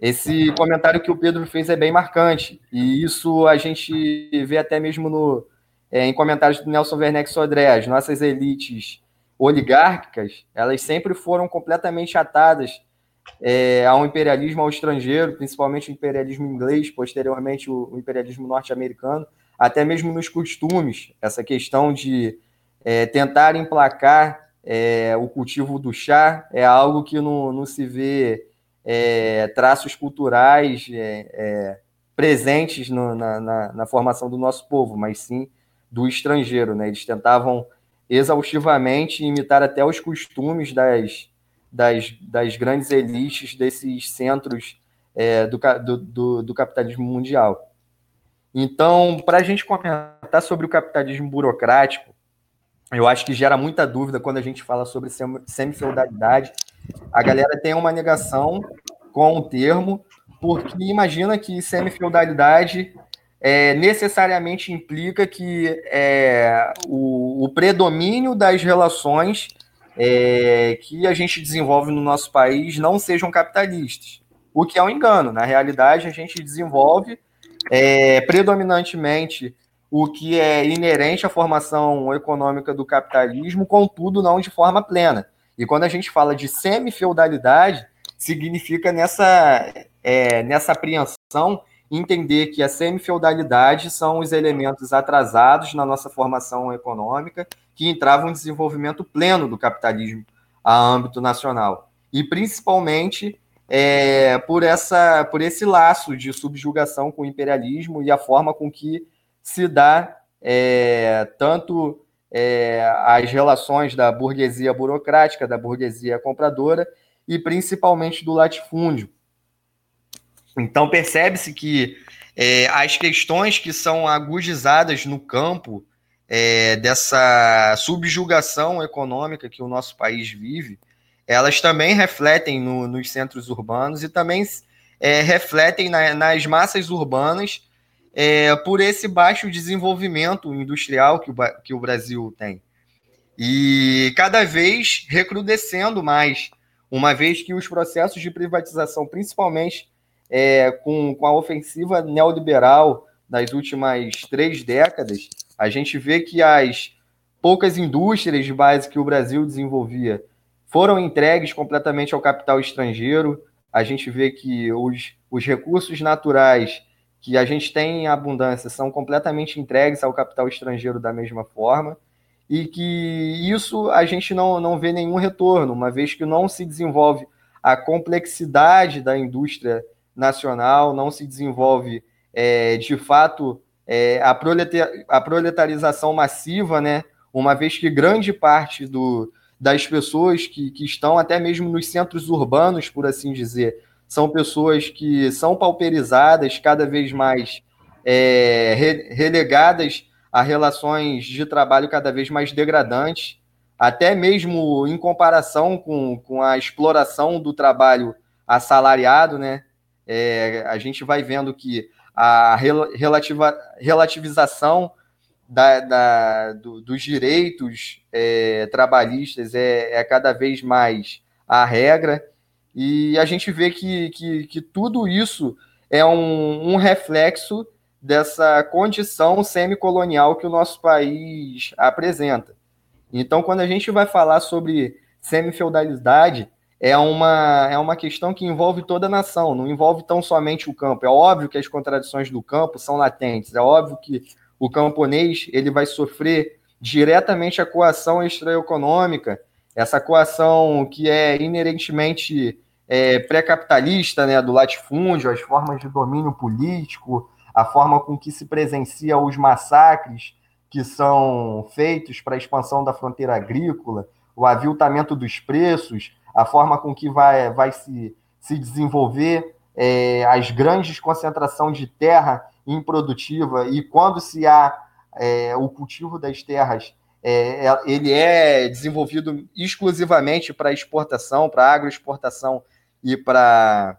Esse comentário que o Pedro fez é bem marcante, e isso a gente vê até mesmo no, é, em comentários do Nelson Werneck Sodré. As nossas elites oligárquicas, elas sempre foram completamente atadas é, ao imperialismo ao estrangeiro, principalmente o imperialismo inglês, posteriormente o, o imperialismo norte-americano, até mesmo nos costumes, essa questão de é, tentar emplacar é, o cultivo do chá é algo que não, não se vê é, traços culturais é, é, presentes no, na, na, na, formação do nosso povo, mas sim do estrangeiro. Né? Eles tentavam exaustivamente imitar até os costumes das, das, das grandes elites desses centros é, do, do, do capitalismo mundial. Então, para a gente comentar sobre o capitalismo burocrático, eu acho que gera muita dúvida quando a gente fala sobre semi-feudalidade. A galera tem uma negação com o termo, porque imagina que semi-feudalidade é, necessariamente implica que é, o, o, predomínio das relações é, que a gente desenvolve no nosso país não sejam capitalistas, o que é um engano. Na realidade, a gente desenvolve é, predominantemente o que é inerente à formação econômica do capitalismo, contudo, não de forma plena. E quando a gente fala de semi-feudalidade, significa nessa, é, nessa apreensão entender que a semi-feudalidade são os elementos atrasados na nossa formação econômica que entravam em desenvolvimento pleno do capitalismo a âmbito nacional. E principalmente é, por, essa, por esse laço de subjugação com o imperialismo e a forma com que se dá é, tanto é, as relações da burguesia burocrática, da burguesia compradora e principalmente do latifúndio. Então percebe-se que é, as questões que são agudizadas no campo é, dessa subjugação econômica que o nosso país vive, elas também refletem no, nos centros urbanos e também é, refletem na, nas massas urbanas é, por esse baixo desenvolvimento industrial que o, que o Brasil tem. E cada vez recrudescendo mais, uma vez que os processos de privatização, principalmente é, com, com a ofensiva neoliberal das últimas três décadas, a gente vê que as poucas indústrias de base que o Brasil desenvolvia foram entregues completamente ao capital estrangeiro. A gente vê que os, os recursos naturais que a gente tem em abundância são completamente entregues ao capital estrangeiro da mesma forma, e que isso a gente não, não vê nenhum retorno, uma vez que não se desenvolve a complexidade da indústria nacional, não se desenvolve é, de fato é, a, proletar, a proletarização massiva, né? uma vez que grande parte do, das pessoas que, que estão até mesmo nos centros urbanos, por assim dizer. São pessoas que são pauperizadas, cada vez mais é, re, relegadas a relações de trabalho cada vez mais degradantes, até mesmo em comparação com, com a exploração do trabalho assalariado, né? É, a gente vai vendo que a relativa, relativização da, da, do, dos direitos é, trabalhistas é, é, cada vez mais a regra, e a gente vê que, que, que tudo isso é um, um, reflexo dessa condição semicolonial que o nosso país apresenta. Então, quando a gente vai falar sobre semifeudalidade, é uma, é uma questão que envolve toda a nação, não envolve tão somente o campo. É óbvio que as contradições do campo são latentes, é óbvio que o camponês ele vai sofrer diretamente a coação extraeconômica, essa coação que é inerentemente é, pré-capitalista, né, do latifúndio, as formas de domínio político, a forma com que se presencia os massacres que são feitos para a expansão da fronteira agrícola, o aviltamento dos preços, a forma com que vai, vai se, se desenvolver é, as grandes concentração de terra improdutiva e quando se há é, o cultivo das terras, é, é ele é desenvolvido exclusivamente para exportação, para agroexportação e para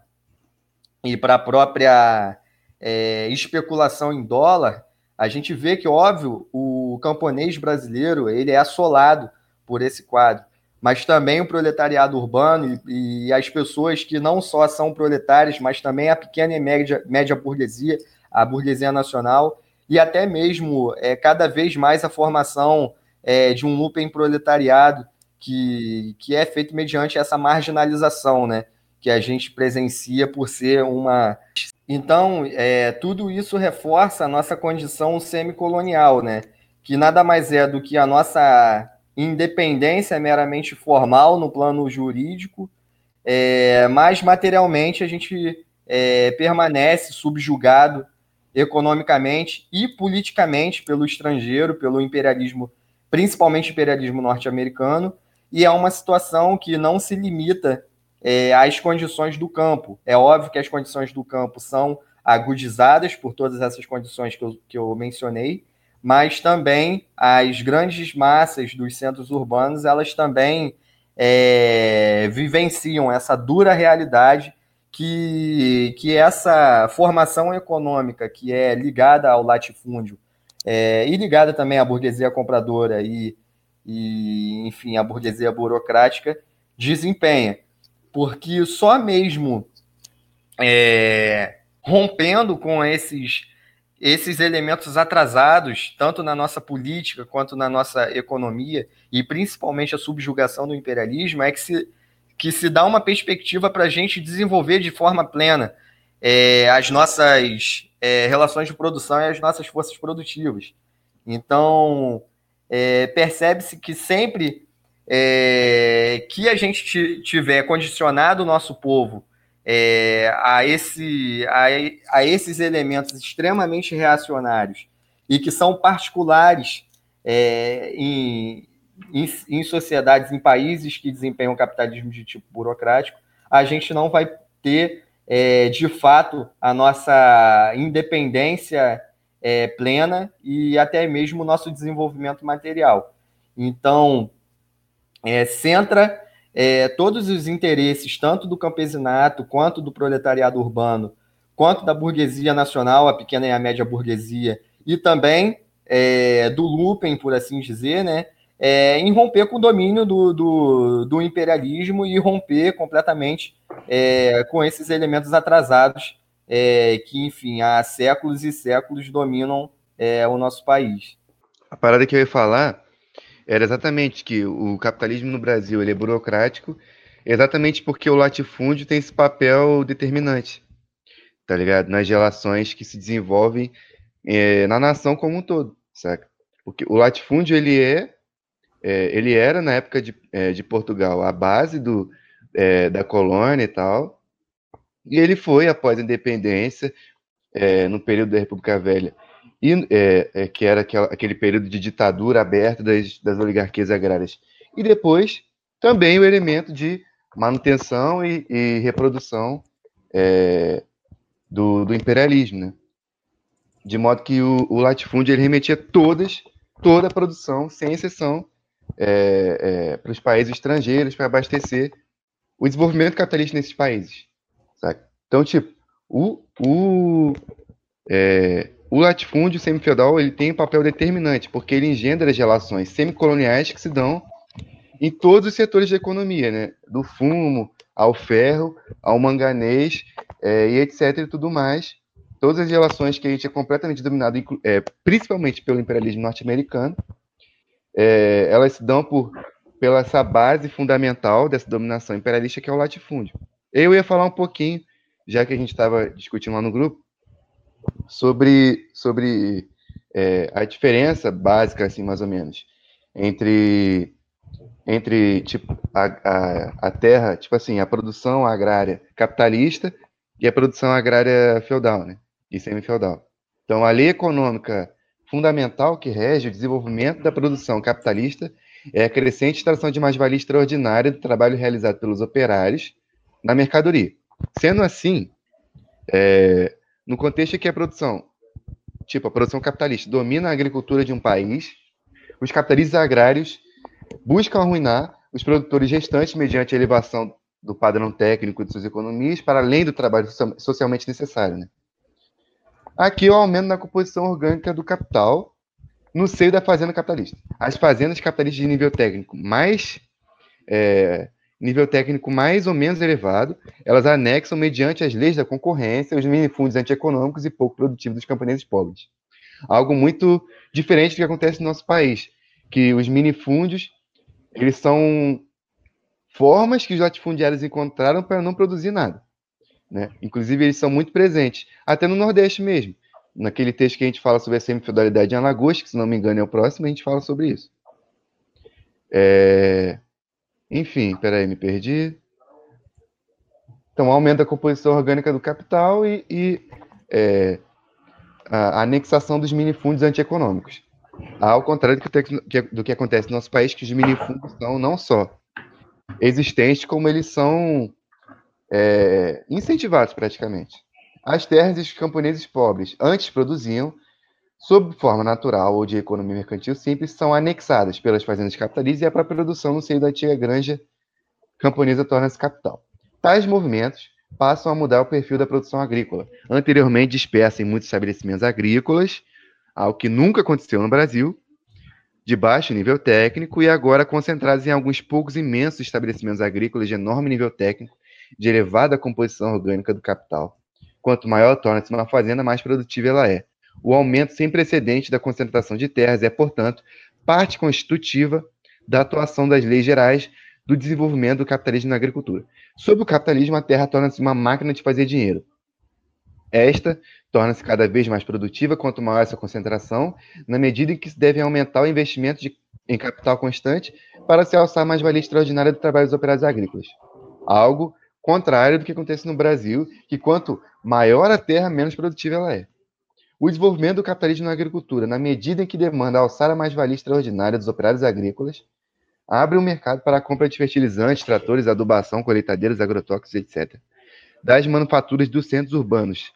e para a própria é, especulação em dólar, a gente vê que, óbvio, o camponês brasileiro ele é assolado por esse quadro, mas também o proletariado urbano e, e as pessoas que não só são proletárias, mas também a pequena e média, média burguesia, a burguesia nacional, e até mesmo é, cada vez mais a formação é, de um lumpen proletariado que, que é feito mediante essa marginalização, né? Que a gente presencia por ser uma. Então, é, tudo isso reforça a nossa condição semicolonial, né? Que nada mais é do que a nossa independência meramente formal no plano jurídico, é, mas materialmente a gente é, permanece subjugado economicamente e politicamente pelo estrangeiro, pelo imperialismo, principalmente imperialismo norte-americano, e é uma situação que não se limita é, às condições do campo. É óbvio que as condições do campo são agudizadas por todas essas condições que eu, que eu mencionei, mas também as grandes massas dos centros urbanos, elas também é, vivenciam essa dura realidade que, que essa formação econômica que é ligada ao latifúndio é, e ligada também à burguesia compradora e, e, enfim, à burguesia burocrática desempenha. Porque só mesmo é, rompendo com esses, esses elementos atrasados, tanto na nossa política quanto na nossa economia, e principalmente a subjugação do imperialismo, é que se que se dá uma perspectiva para a gente desenvolver de forma plena é, as nossas é, relações de produção e as nossas forças produtivas. Então, é, percebe-se que sempre é, que a gente tiver condicionado o nosso povo é, a, esse, a, a, esses elementos extremamente reacionários e que são particulares é, em, em, em sociedades, em países que desempenham capitalismo de tipo burocrático, a gente não vai ter, é, de fato, a nossa independência é, plena e até mesmo o nosso desenvolvimento material. Então, é, centra é, todos os interesses, tanto do campesinato, quanto do proletariado urbano, quanto da burguesia nacional, a pequena e a média burguesia, e também é, do Lupen, por assim dizer, né, é, em romper com o domínio do, do, do imperialismo e romper completamente é, com esses elementos atrasados é, que, enfim, há séculos e séculos dominam é, o nosso país. A parada que eu ia falar era exatamente que o capitalismo no Brasil ele é burocrático, exatamente porque o latifúndio tem esse papel determinante, tá ligado? Nas relações que se desenvolvem é, na nação como um todo, saca? Porque o latifúndio ele é é, ele era, na época de, é, de Portugal, a base do, é, da colônia e tal, e ele foi, após a independência, é, no período da República Velha, e, é, é, que era aquela, aquele período de ditadura aberta das, das oligarquias agrárias, e depois também o elemento de manutenção e, e reprodução do, do, imperialismo, né? De modo que o, o latifúndio ele remetia todas, toda a produção, sem exceção, é, é, para os países estrangeiros para abastecer o desenvolvimento capitalista nesses países. Sabe? Então, tipo, o, o, é, o latifúndio semifeudal ele tem um papel determinante, porque ele engendra as relações semicoloniais que se dão em todos os setores da economia, né? do fumo ao ferro, ao manganês é, e etc. e tudo mais. Todas as relações que a gente é completamente dominado, é, principalmente pelo imperialismo norte-americano, é, elas se dão por pela essa base fundamental dessa dominação imperialista que é o latifúndio. Eu ia falar um pouquinho, já que a gente estava discutindo lá no grupo, sobre, sobre é, a diferença básica, assim, mais ou menos, entre, entre tipo, a, a, a terra, tipo assim, a produção agrária capitalista e a produção agrária feudal, né? E semi-feudal. Então, a lei econômica fundamental que rege o desenvolvimento da produção capitalista é a crescente extração de mais-valia extraordinária do trabalho realizado pelos operários na mercadoria. Sendo assim, é, no contexto que a produção, tipo a produção capitalista, domina a agricultura de um país, os capitalistas agrários buscam arruinar os produtores restantes mediante a elevação do padrão técnico de suas economias para além do trabalho socialmente necessário. Né? Aqui o aumento na composição orgânica do capital no seio da fazenda capitalista. As fazendas capitalistas de nível técnico mais é, nível técnico mais ou menos elevado, elas anexam mediante as leis da concorrência os minifundos antieconômicos e pouco produtivos dos camponeses pobres. Algo muito diferente do que acontece no nosso país, que os minifúndios eles são formas que os latifundiários encontraram para não produzir nada. Né? Inclusive, eles são muito presentes, até no Nordeste mesmo. Naquele texto que a gente fala sobre a semifeudalidade em Alagoas, que se não me engano é o próximo, a gente fala sobre isso. É... Enfim, peraí, me perdi. Então, aumenta a composição orgânica do capital e, e é, a anexação dos minifúndios antieconômicos. Ao contrário do que, do que acontece no nosso país, que os minifúndios são não só existentes, como eles são é, incentivados praticamente. As terras dos camponeses pobres antes produziam, sob forma natural ou de economia mercantil simples, são anexadas pelas fazendas capitalistas e a própria produção no seio da antiga granja camponesa torna-se capital. Tais movimentos passam a mudar o perfil da produção agrícola, anteriormente dispersa em muitos estabelecimentos agrícolas, algo que nunca aconteceu no Brasil, de baixo nível técnico e agora concentrados em alguns poucos imensos estabelecimentos agrícolas de enorme nível técnico, de elevada composição orgânica do capital. Quanto maior torna-se uma fazenda, mais produtiva ela é. O aumento sem precedente da concentração de terras é, portanto, parte constitutiva da atuação das leis gerais do desenvolvimento do capitalismo na agricultura. Sob o capitalismo, a terra torna-se uma máquina de fazer dinheiro. Esta torna-se cada vez mais produtiva quanto maior essa concentração, na medida em que se deve aumentar o investimento de, em capital constante para se alçar mais valia extraordinária do trabalho dos operários agrícolas. Algo contrário do que acontece no Brasil, que quanto maior a terra, menos produtiva ela é. O desenvolvimento do capitalismo na agricultura, na medida em que demanda alçar a mais-valia extraordinária dos operários agrícolas, abre um mercado para a compra de fertilizantes, tratores, adubação, colheitadeiras, agrotóxicos, etc., das manufaturas dos centros urbanos,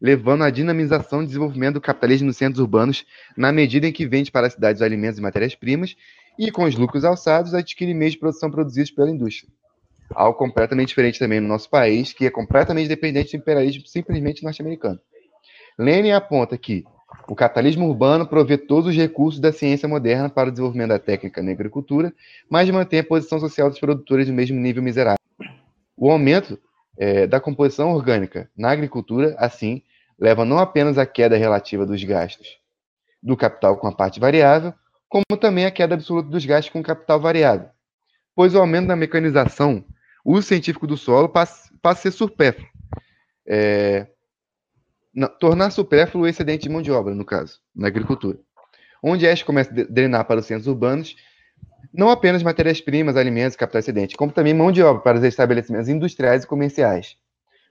levando à dinamização e desenvolvimento do capitalismo nos centros urbanos, na medida em que vende para as cidades os alimentos e matérias-primas, e com os lucros alçados adquire meios de produção produzidos pela indústria. Algo completamente diferente também no nosso país, que é completamente dependente do imperialismo simplesmente norte-americano. Lenin aponta que o capitalismo urbano provê todos os recursos da ciência moderna para o desenvolvimento da técnica na agricultura, mas mantém a posição social dos produtores no mesmo nível miserável. O aumento é, da composição orgânica na agricultura, assim, leva não apenas à queda relativa dos gastos do capital com a parte variável, como também à queda absoluta dos gastos com o capital variável, pois o aumento da mecanização, o uso científico do solo passa, passa a ser supérfluo. É, não, tornar supérfluo o excedente de mão de obra, no caso, na agricultura. Onde este começa a drenar para os centros urbanos não apenas matérias-primas, alimentos, capital excedente, como também mão de obra para os estabelecimentos industriais e comerciais.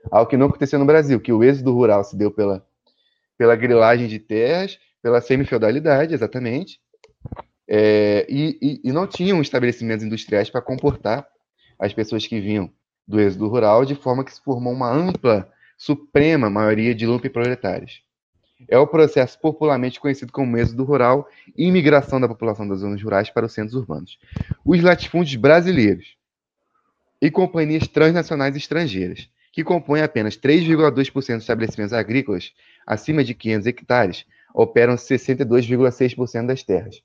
Algo que não aconteceu no Brasil, que o êxodo rural se deu pela, pela grilagem de terras, pela semi-feudalidade, exatamente, é, e, e, e, não tinham estabelecimentos industriais para comportar as pessoas que vinham do êxodo rural, de forma que se formou uma ampla, suprema maioria de proletários é o processo popularmente conhecido como êxodo rural e imigração da população das zonas rurais para os centros urbanos. Os latifúndios brasileiros e companhias transnacionais estrangeiras, que compõem apenas 3,2% dos estabelecimentos agrícolas acima de 500 hectares, operam 62,6% das terras.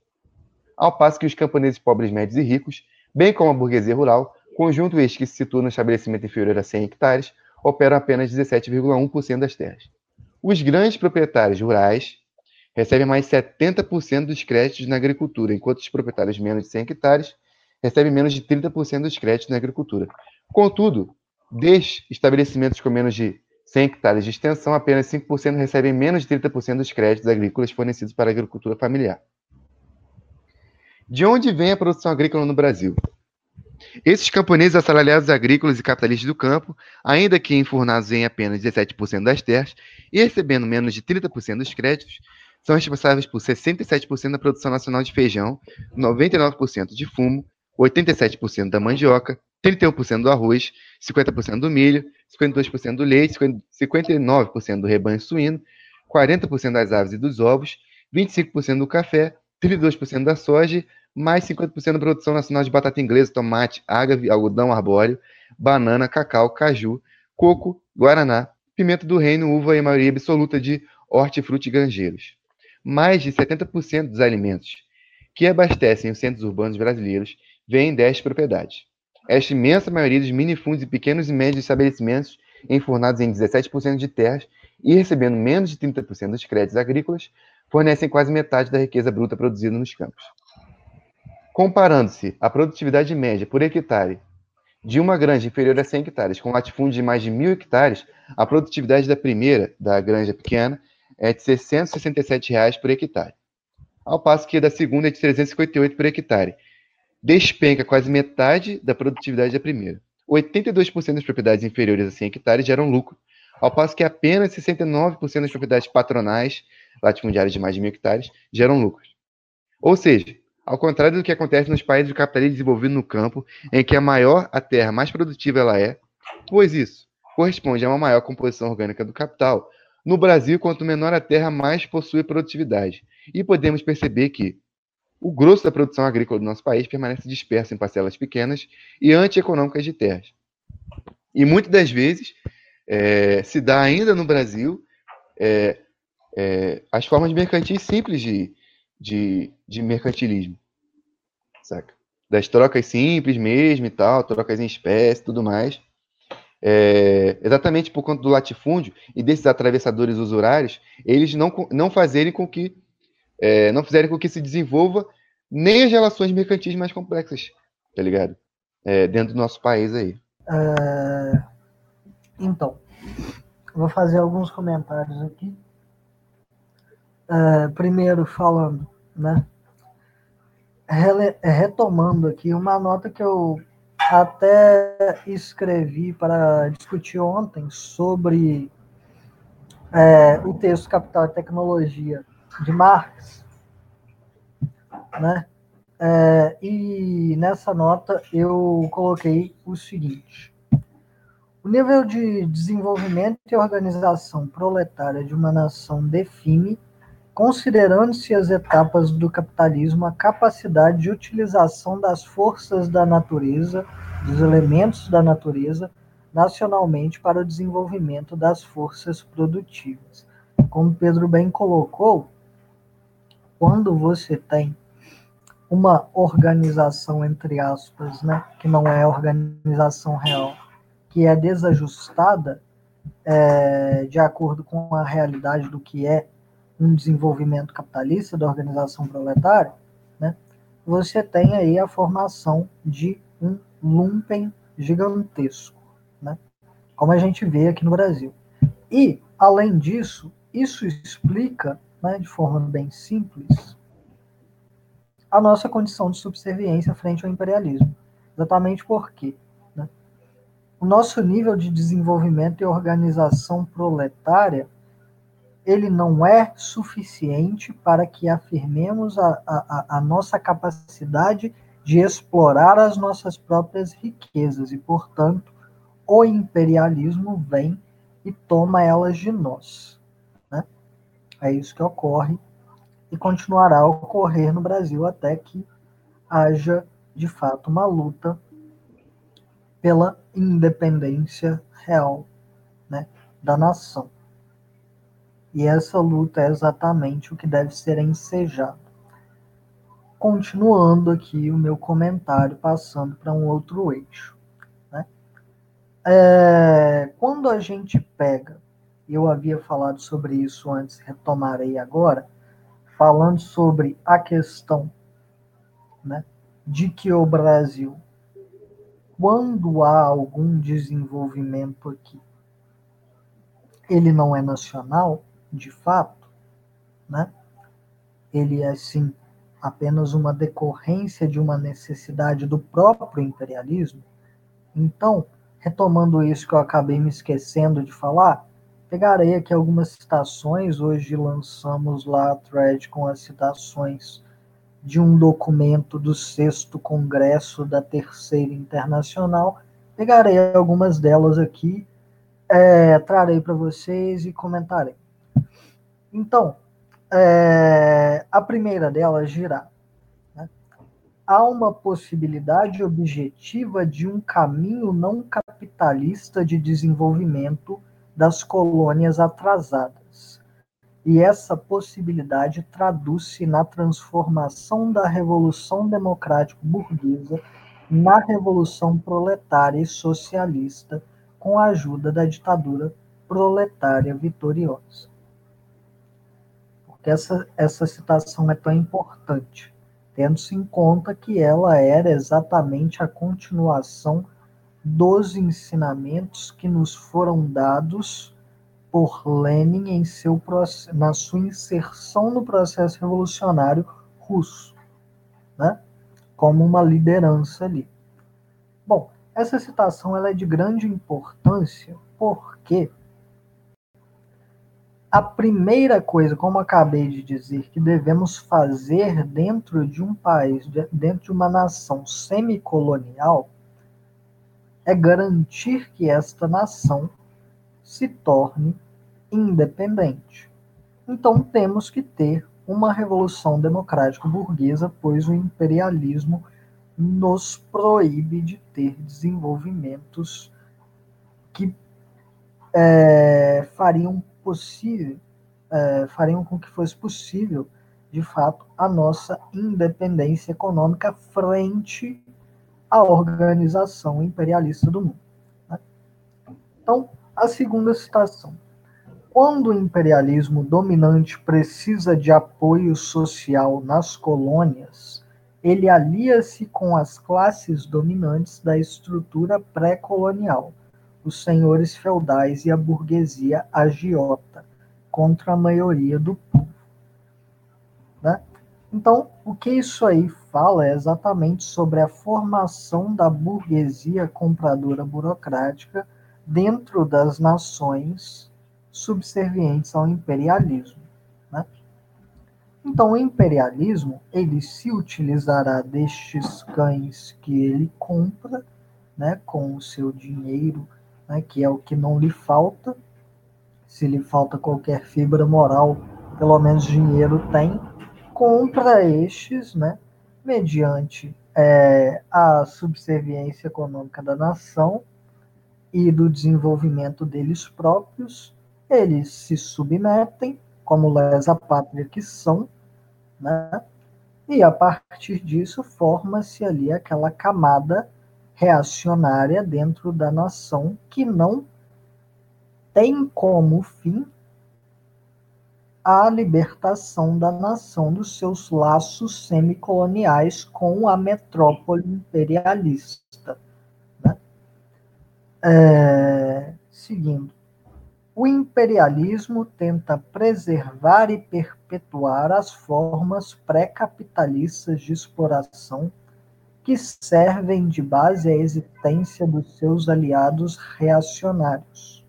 Ao passo que os camponeses pobres, médios e ricos, bem como a burguesia rural, conjunto este que se situa no estabelecimento inferior a 100 hectares, operam apenas 17,1% das terras. Os grandes proprietários rurais recebem mais 70% dos créditos na agricultura, enquanto os proprietários menos de 100 hectares recebem menos de 30% dos créditos na agricultura. Contudo, desde estabelecimentos com menos de 100 hectares de extensão, apenas 5% recebem menos de 30% dos créditos agrícolas fornecidos para a agricultura familiar. De onde vem a produção agrícola no Brasil? Esses camponeses assalariados agrícolas e capitalistas do campo, ainda que enfurnados em apenas 17% das terras e recebendo menos de 30% dos créditos, são responsáveis por 67% da produção nacional de feijão, 99% de fumo, 87% da mandioca, 31% do arroz, 50% do milho, 52% do leite, 59% do rebanho suíno, 40% das aves e dos ovos, 25% do café, 32% da soja, mais 50% da produção nacional de batata inglesa, tomate, ágave, algodão arbóreo, banana, cacau, caju, coco, guaraná, pimenta do reino, uva e maioria absoluta de hortifruti granjeiros. Mais de 70% dos alimentos que abastecem os centros urbanos brasileiros vêm destas propriedades. Esta imensa maioria dos minifundos e pequenos e médios estabelecimentos enfurnados em 17% de terras e recebendo menos de 30% dos créditos agrícolas, fornecem quase metade da riqueza bruta produzida nos campos. Comparando-se a produtividade média por hectare de uma granja inferior a 100 hectares com latifúndio de mais de mil hectares, a produtividade da primeira, da granja pequena, é de 667 reais por hectare, ao passo que a da segunda é de 358 por hectare. Despenca quase metade da produtividade da primeira. 82% das propriedades inferiores a 100 hectares geram lucro, ao passo que apenas 69% das propriedades patronais, latifundiárias de mais de mil hectares, geram lucros. Ou seja, ao contrário do que acontece nos países do capitalismo desenvolvido no campo, em que a maior a terra, mais produtiva ela é, pois isso corresponde a uma maior composição orgânica do capital, no Brasil, quanto menor a terra, mais possui produtividade. E podemos perceber que o grosso da produção agrícola do nosso país permanece disperso em parcelas pequenas e antieconômicas de terras. E muitas das vezes é, se dá ainda no Brasil é, é, as formas mercantis simples de, de, de mercantilismo, saca? Das trocas simples mesmo e tal, trocas em espécie tudo mais. É, exatamente por conta do latifúndio e desses atravessadores usurários, eles não, não fazerem com que é, não fizerem com que se desenvolva nem as relações mercantis mais complexas, tá ligado? É, dentro do nosso país aí. É, então, vou fazer alguns comentários aqui. Uh, primeiro falando, né? Retomando aqui uma nota que eu até escrevi para discutir ontem sobre é, o texto Capital e Tecnologia de Marx, né? É, e nessa nota eu coloquei o seguinte: o nível de desenvolvimento e organização proletária de uma nação define considerando-se as etapas do capitalismo, a capacidade de utilização das forças da natureza, dos elementos da natureza, nacionalmente para o desenvolvimento das forças produtivas. Como Pedro bem colocou, quando você tem uma organização, entre aspas, né, que não é organização real, que é desajustada é, de acordo com a realidade do que é um desenvolvimento capitalista da organização proletária, né, você tem aí a formação de um lumpen gigantesco, né, como a gente vê aqui no Brasil. E, além disso, isso explica, né, de forma bem simples, a nossa condição de subserviência frente ao imperialismo. Exatamente porque né, o nosso nível de desenvolvimento e organização proletária ele não é suficiente para que afirmemos a, a, a nossa capacidade de explorar as nossas próprias riquezas e, portanto, o imperialismo vem e toma elas de nós. Né? É isso que ocorre e continuará a ocorrer no Brasil até que haja, de fato, uma luta pela independência real né, da nação. E essa luta é exatamente o que deve ser ensejado. Continuando aqui o meu comentário, passando para um outro eixo. Né? É, quando a gente pega, eu havia falado sobre isso antes, retomarei agora, falando sobre a questão né, de que o Brasil, quando há algum desenvolvimento aqui, ele não é nacional, de fato, né? ele é sim apenas uma decorrência de uma necessidade do próprio imperialismo. Então, retomando isso que eu acabei me esquecendo de falar, pegarei aqui algumas citações. Hoje lançamos lá a thread com as citações de um documento do sexto congresso da Terceira Internacional. Pegarei algumas delas aqui, é, trarei para vocês e comentarei. Então, é, a primeira delas girar. Né? Há uma possibilidade objetiva de um caminho não capitalista de desenvolvimento das colônias atrasadas. e essa possibilidade traduz-se na transformação da Revolução Democrático-Burguesa na Revolução Proletária e Socialista, com a ajuda da ditadura proletária vitoriosa. Porque essa, essa citação é tão importante, tendo-se em conta que ela era exatamente a continuação dos ensinamentos que nos foram dados por Lenin em seu, na sua inserção no processo revolucionário russo, né? como uma liderança ali. Bom, essa citação ela é de grande importância porque a primeira coisa, como acabei de dizer, que devemos fazer dentro de um país, dentro de uma nação semicolonial, é garantir que esta nação se torne independente. Então temos que ter uma revolução democrática burguesa, pois o imperialismo nos proíbe de ter desenvolvimentos que é, fariam possível, é, fariam com que fosse possível, de fato, a nossa independência econômica frente à organização imperialista do mundo. Né? Então, a segunda citação. Quando o imperialismo dominante precisa de apoio social nas colônias, ele alia-se com as classes dominantes da estrutura pré-colonial, os senhores feudais e a burguesia agiota, contra a maioria do povo. Né? Então, o que isso aí fala é exatamente sobre a formação da burguesia compradora burocrática dentro das nações subservientes ao imperialismo. Né? Então, o imperialismo ele se utilizará destes cães que ele compra, né, com o seu dinheiro, né, que é o que não lhe falta. Se lhe falta qualquer fibra moral, pelo menos dinheiro tem. Compra estes, né, mediante é, a subserviência econômica da nação e do desenvolvimento deles próprios eles se submetem, como lesa pátria que são, né? e a partir disso forma-se ali aquela camada reacionária dentro da nação que não tem como fim a libertação da nação dos seus laços semicoloniais com a metrópole imperialista. Né? É, seguindo. O imperialismo tenta preservar e perpetuar as formas pré-capitalistas de exploração que servem de base à existência dos seus aliados reacionários.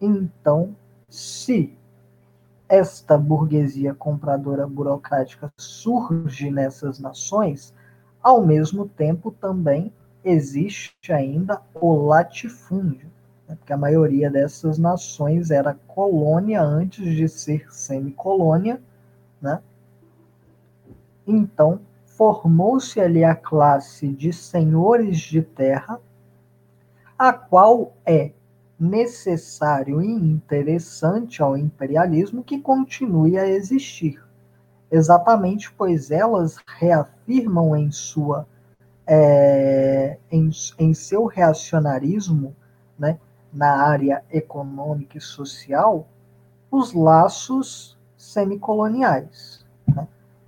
Então, se esta burguesia compradora burocrática surge nessas nações, ao mesmo tempo também existe ainda o latifúndio né, porque a maioria dessas nações era colônia antes de ser semicolônia, né? Então, formou-se ali a classe de senhores de terra, a qual é necessário e interessante ao imperialismo que continue a existir. Exatamente pois elas reafirmam em sua é, em, em seu reacionarismo né, na área econômica e social os laços semicoloniais.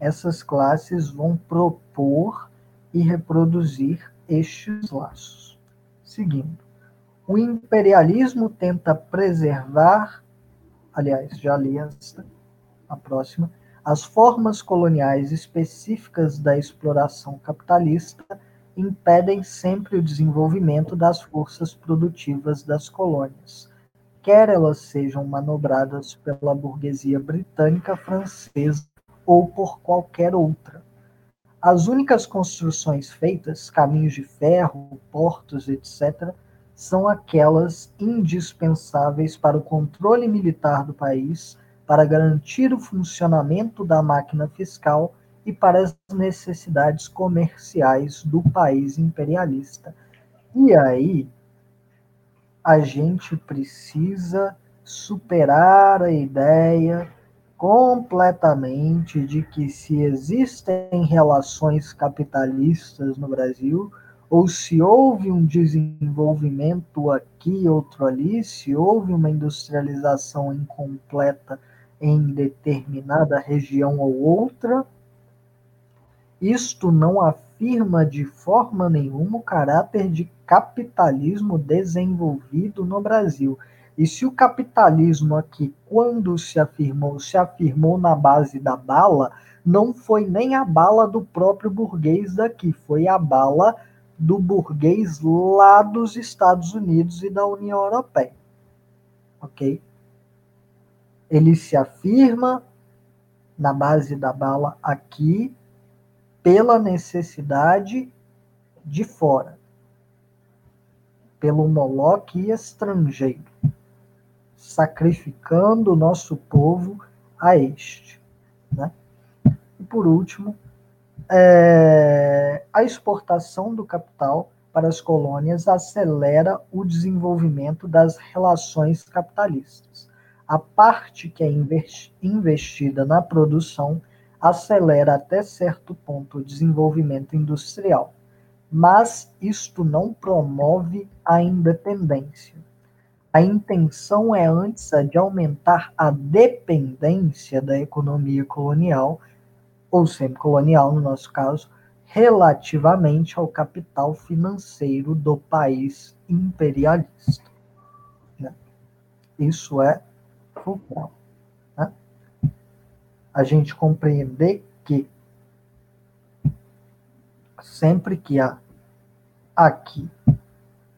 Essas classes vão propor e reproduzir estes laços. Seguindo, o imperialismo tenta preservar, aliás, já li esta, a próxima, as formas coloniais específicas da exploração capitalista impedem sempre o desenvolvimento das forças produtivas das colônias, quer elas sejam manobradas pela burguesia britânica, francesa ou por qualquer outra. As únicas construções feitas, caminhos de ferro, portos, etc., são aquelas indispensáveis para o controle militar do país, para garantir o funcionamento da máquina fiscal e para as necessidades comerciais do país imperialista. E aí a gente precisa superar a ideia completamente de que se existem relações capitalistas no Brasil, ou se houve um desenvolvimento aqui, outro ali, se houve uma industrialização incompleta em determinada região ou outra, isto não afirma de forma nenhuma o caráter de capitalismo desenvolvido no Brasil. E se o capitalismo aqui, quando se afirmou, se afirmou na base da bala, não foi nem a bala do próprio burguês daqui, foi a bala do burguês lá dos Estados Unidos e da União Europeia. Ok? Ele se afirma na base da bala aqui pela necessidade de fora, pelo Moloque estrangeiro, sacrificando o nosso povo a este. Né? E por último, é, a exportação do capital para as colônias acelera o desenvolvimento das relações capitalistas. A parte que é investida na produção acelera até certo ponto o desenvolvimento industrial, mas isto não promove a independência. A intenção é antes a de aumentar a dependência da economia colonial, ou semi-colonial no nosso caso, relativamente ao capital financeiro do país imperialista. Né? Isso é fulcral a gente compreender que sempre que há aqui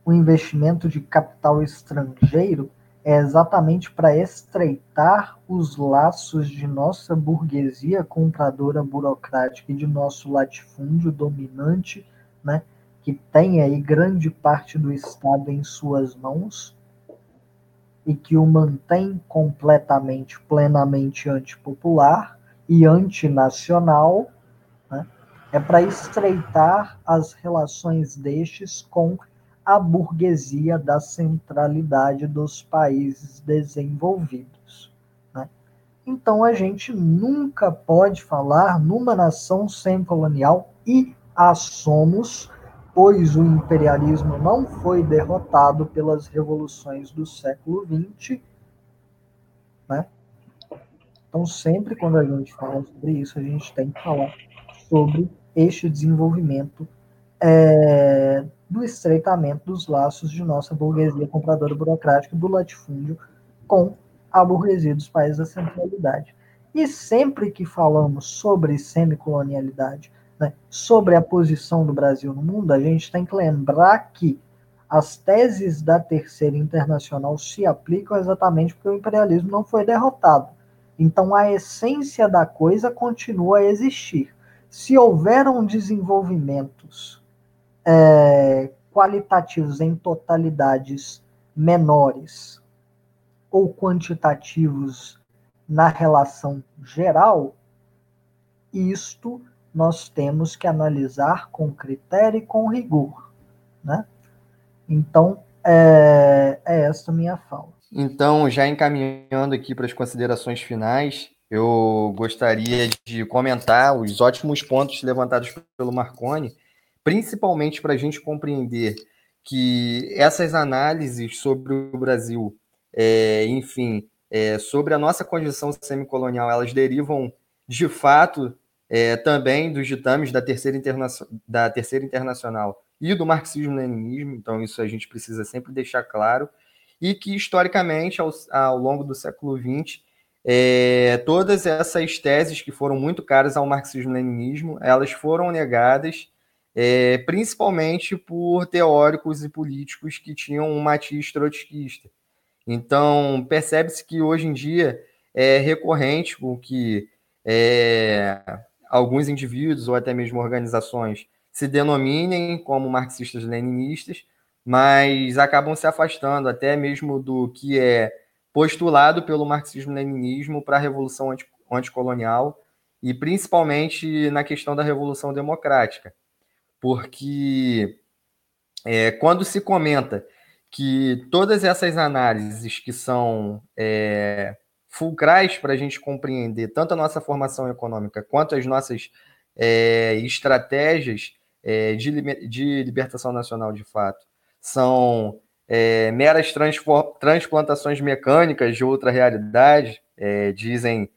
o investimento de capital estrangeiro é exatamente para estreitar os laços de nossa burguesia compradora burocrática e de nosso latifúndio dominante, né, que tem aí grande parte do Estado em suas mãos, e que o mantém completamente, plenamente antipopular e antinacional, né, é para estreitar as relações destes com a burguesia da centralidade dos países desenvolvidos. Né? Então a gente nunca pode falar numa nação sem colonial e a somos pois o imperialismo não foi derrotado pelas revoluções do século XX. Né? Então, sempre quando a gente fala sobre isso, a gente tem que falar sobre este desenvolvimento é, do estreitamento dos laços de nossa burguesia compradora burocrática do latifúndio com a burguesia dos países da centralidade. E sempre que falamos sobre semicolonialidade, né, sobre a posição do Brasil no mundo, a gente tem que lembrar que as teses da Terceira Internacional se aplicam exatamente porque o imperialismo não foi derrotado. Então a essência da coisa continua a existir. Se houveram desenvolvimentos é, qualitativos em totalidades menores ou quantitativos na relação geral, isto nós temos que analisar com critério e com rigor, né? Então, é, é esta minha fala. Então, já encaminhando aqui para as considerações finais, eu gostaria de comentar os ótimos pontos levantados pelo Marconi, principalmente para a gente compreender que essas análises sobre o Brasil, é, enfim, é, sobre a nossa condição semicolonial, elas derivam de fato é, também dos ditames da terceira, interna da terceira Internacional e do marxismo-leninismo, então isso a gente precisa sempre deixar claro, e que historicamente, ao, ao longo do século XX, é, todas essas teses que foram muito caras ao marxismo-leninismo, elas foram negadas é, principalmente por teóricos e políticos que tinham um matiz trotskista. Então, percebe-se que hoje em dia é recorrente o que é, alguns indivíduos ou até mesmo organizações se denominem como marxistas-leninistas, mas acabam se afastando até mesmo do que é postulado pelo marxismo-leninismo para a revolução anticolonial e principalmente na questão da revolução democrática, porque é, quando se comenta que todas essas análises que são é, fulcrais para a gente compreender tanto a nossa formação econômica quanto as nossas é, estratégias é, de, de, libertação nacional de fato são é, meras transplantações mecânicas de outra realidade, é, dizem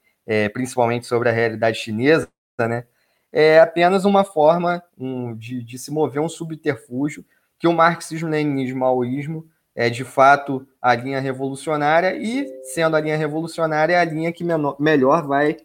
principalmente sobre a realidade chinesa, né? É apenas uma forma um, de, de, se mover um subterfúgio que o marxismo-leninismo, maoísmo é de fato a linha revolucionária e, sendo a linha revolucionária, é a linha que menor, melhor vai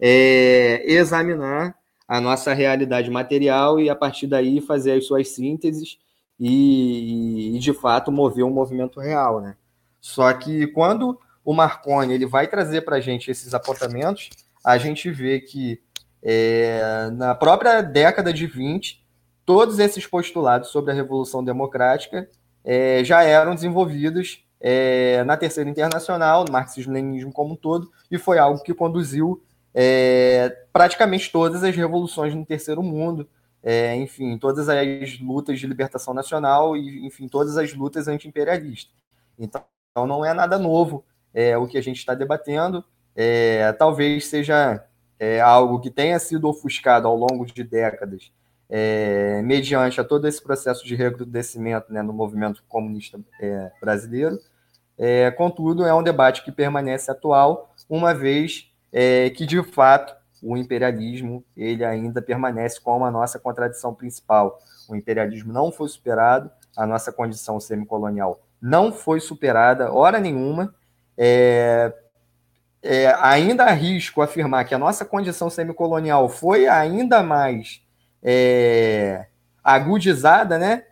é, examinar a nossa realidade material e, a partir daí, fazer as suas sínteses e, e de fato, mover um movimento real. Né? Só que quando o Marconi ele vai trazer para a gente esses apontamentos, a gente vê que é, na própria década de 20, todos esses postulados sobre a Revolução Democrática é, já eram desenvolvidos é, na Terceira Internacional, no marxismo-leninismo como um todo, e foi algo que conduziu é, praticamente todas as revoluções no Terceiro Mundo, é, enfim, todas as lutas de libertação nacional e, enfim, todas as lutas anti-imperialistas. Então, não é nada novo é, o que a gente está debatendo, talvez seja é, algo que tenha sido ofuscado ao longo de décadas é, mediante a todo esse processo de recrudescimento né, no movimento comunista é, brasileiro. É, contudo, é um debate que permanece atual, uma vez é, que, de fato, o imperialismo ele ainda permanece como a nossa contradição principal. O imperialismo não foi superado, a nossa condição semicolonial não foi superada, hora nenhuma. É, é, ainda arrisco afirmar que a nossa condição semicolonial foi ainda mais é, agudizada, né?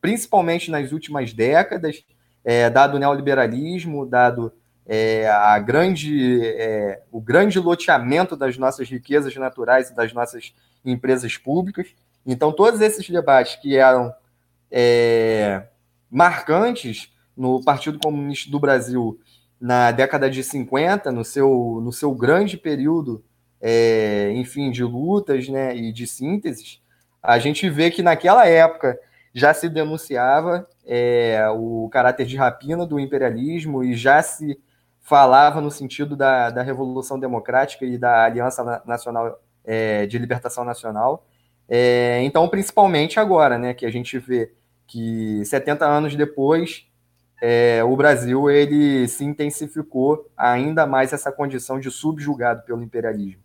Principalmente nas últimas décadas, é, dado o neoliberalismo, dado é, a grande, é, o grande loteamento das nossas riquezas naturais e das nossas empresas públicas. Então, todos esses debates que eram é, marcantes no Partido Comunista do Brasil na década de 50, no seu, no seu grande período é, enfim, de lutas né, e de sínteses, a gente vê que naquela época já se denunciava é, o caráter de rapina do imperialismo e já se falava no sentido da, da Revolução Democrática e da Aliança Nacional é, de Libertação Nacional. É, então, principalmente agora, né, que a gente vê que 70 anos depois é, o Brasil ele se intensificou ainda mais essa condição de subjugado pelo imperialismo.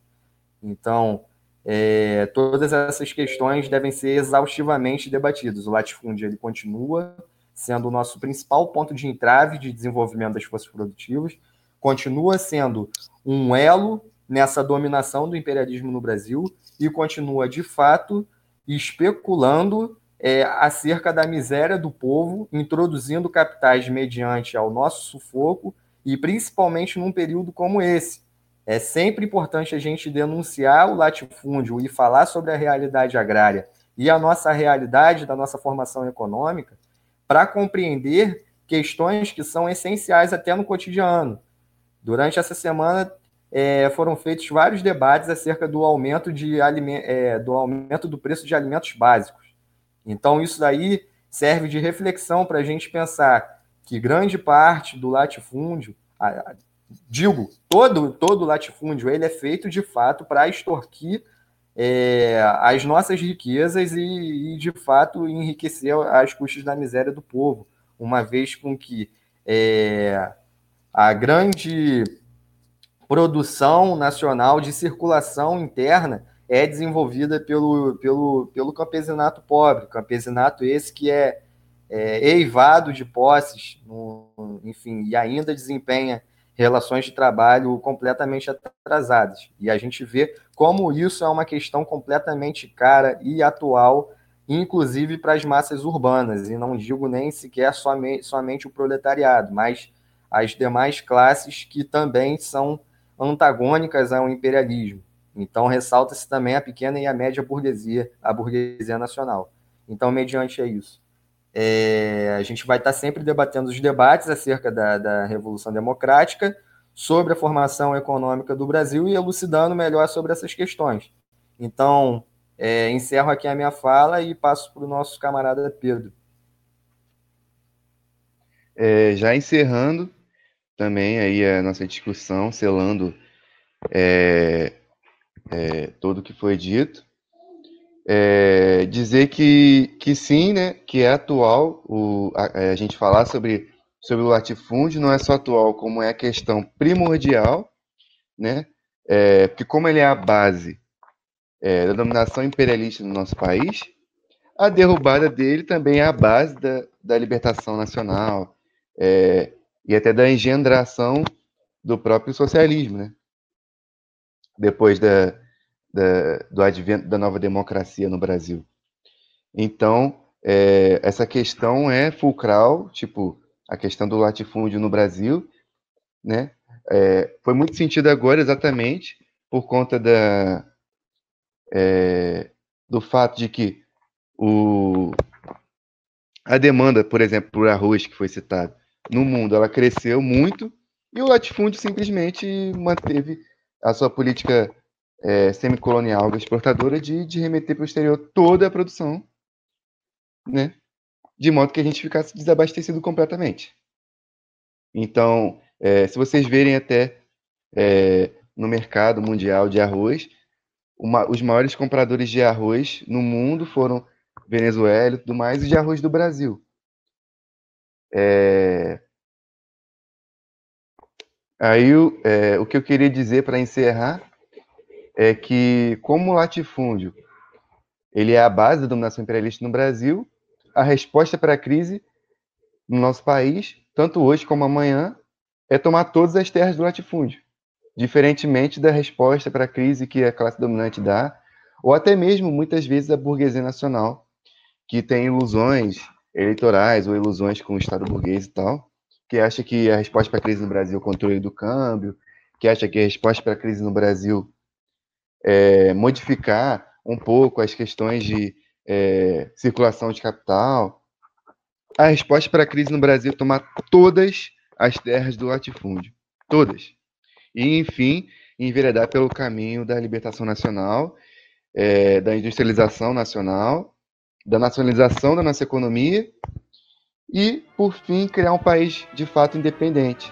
Então, é, todas essas questões devem ser exaustivamente debatidas. O latifúndio ele continua sendo o nosso principal ponto de entrave de desenvolvimento das forças produtivas, continua sendo um elo nessa dominação do imperialismo no Brasil e continua, de fato, especulando é, acerca da miséria do povo, introduzindo capitais mediante ao nosso sufoco e principalmente num período como esse, é sempre importante a gente denunciar o latifúndio e falar sobre a realidade agrária e a nossa realidade da nossa formação econômica para compreender questões que são essenciais até no cotidiano. Durante essa semana é, foram feitos vários debates acerca do aumento, de é, do aumento do preço de alimentos básicos. Então, isso daí serve de reflexão para a gente pensar que grande parte do latifúndio, digo, todo, todo latifúndio ele é feito de fato para extorquir é, as nossas riquezas e, e, de fato, enriquecer as custas da miséria do povo, uma vez com que é, a grande produção nacional de circulação interna é desenvolvida pelo, pelo, pelo campesinato pobre, campesinato esse que é, é eivado de posses, no, enfim, e ainda desempenha relações de trabalho completamente atrasadas. E a gente vê como isso é uma questão completamente cara e atual, inclusive para as massas urbanas, e não digo nem sequer somente, somente o proletariado, mas as demais classes que também são antagônicas ao imperialismo. Então, ressalta-se também a pequena e a média burguesia, a burguesia nacional. Então, mediante é isso. É, a gente vai estar sempre debatendo os debates acerca da, da Revolução Democrática, sobre a formação econômica do Brasil e elucidando melhor sobre essas questões. Então, é, encerro aqui a minha fala e passo para o nosso camarada Pedro. é, já encerrando também aí a nossa discussão, selando é, é, tudo o que foi dito. É, dizer que, que sim, né, que é atual o, a, é, a, gente falar sobre, sobre o latifúndio, não é só atual, como é a questão primordial, né, é, porque como ele é a base é, da dominação imperialista no nosso país, a derrubada dele também é a base da, da libertação nacional é, e até da engendração do próprio socialismo, né? Depois da, da, do advento da nova democracia no Brasil. Então, é, essa questão é fulcral, tipo, a questão do latifúndio no Brasil, né? É, foi muito sentido agora exatamente por conta da, é, do fato de que o, a demanda, por exemplo, por arroz que foi citado, no mundo ela cresceu muito e o latifúndio simplesmente manteve a sua política é, semicolonial exportadora de, de remeter para o exterior toda a produção, né? de modo que a gente ficasse desabastecido completamente. Então, é, se vocês verem até é, no mercado mundial de arroz, uma, os maiores compradores de arroz no mundo foram Venezuela e tudo mais, e de arroz do Brasil. É... Aí é, o que eu queria dizer para encerrar é que, como o latifúndio ele é a base da dominação imperialista no Brasil, a resposta para a crise no nosso país, tanto hoje como amanhã, é tomar todas as terras do latifúndio diferentemente da resposta para a crise que a classe dominante dá, ou até mesmo muitas vezes a burguesia nacional, que tem ilusões eleitorais ou ilusões com o Estado burguês e tal, que acha que a resposta para a crise no Brasil é o controle do câmbio, que acha que a resposta para a crise no Brasil é modificar um pouco as questões de é, circulação de capital. A resposta para a crise no Brasil é tomar todas as terras do latifúndio. Todas e, enfim, enveredar pelo caminho da libertação nacional, é, da industrialização nacional, da nacionalização da nossa economia e, por fim, criar um país de fato independente.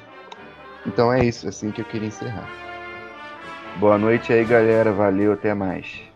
Então é isso, assim que eu queria encerrar. Boa noite aí, galera. Valeu, até mais.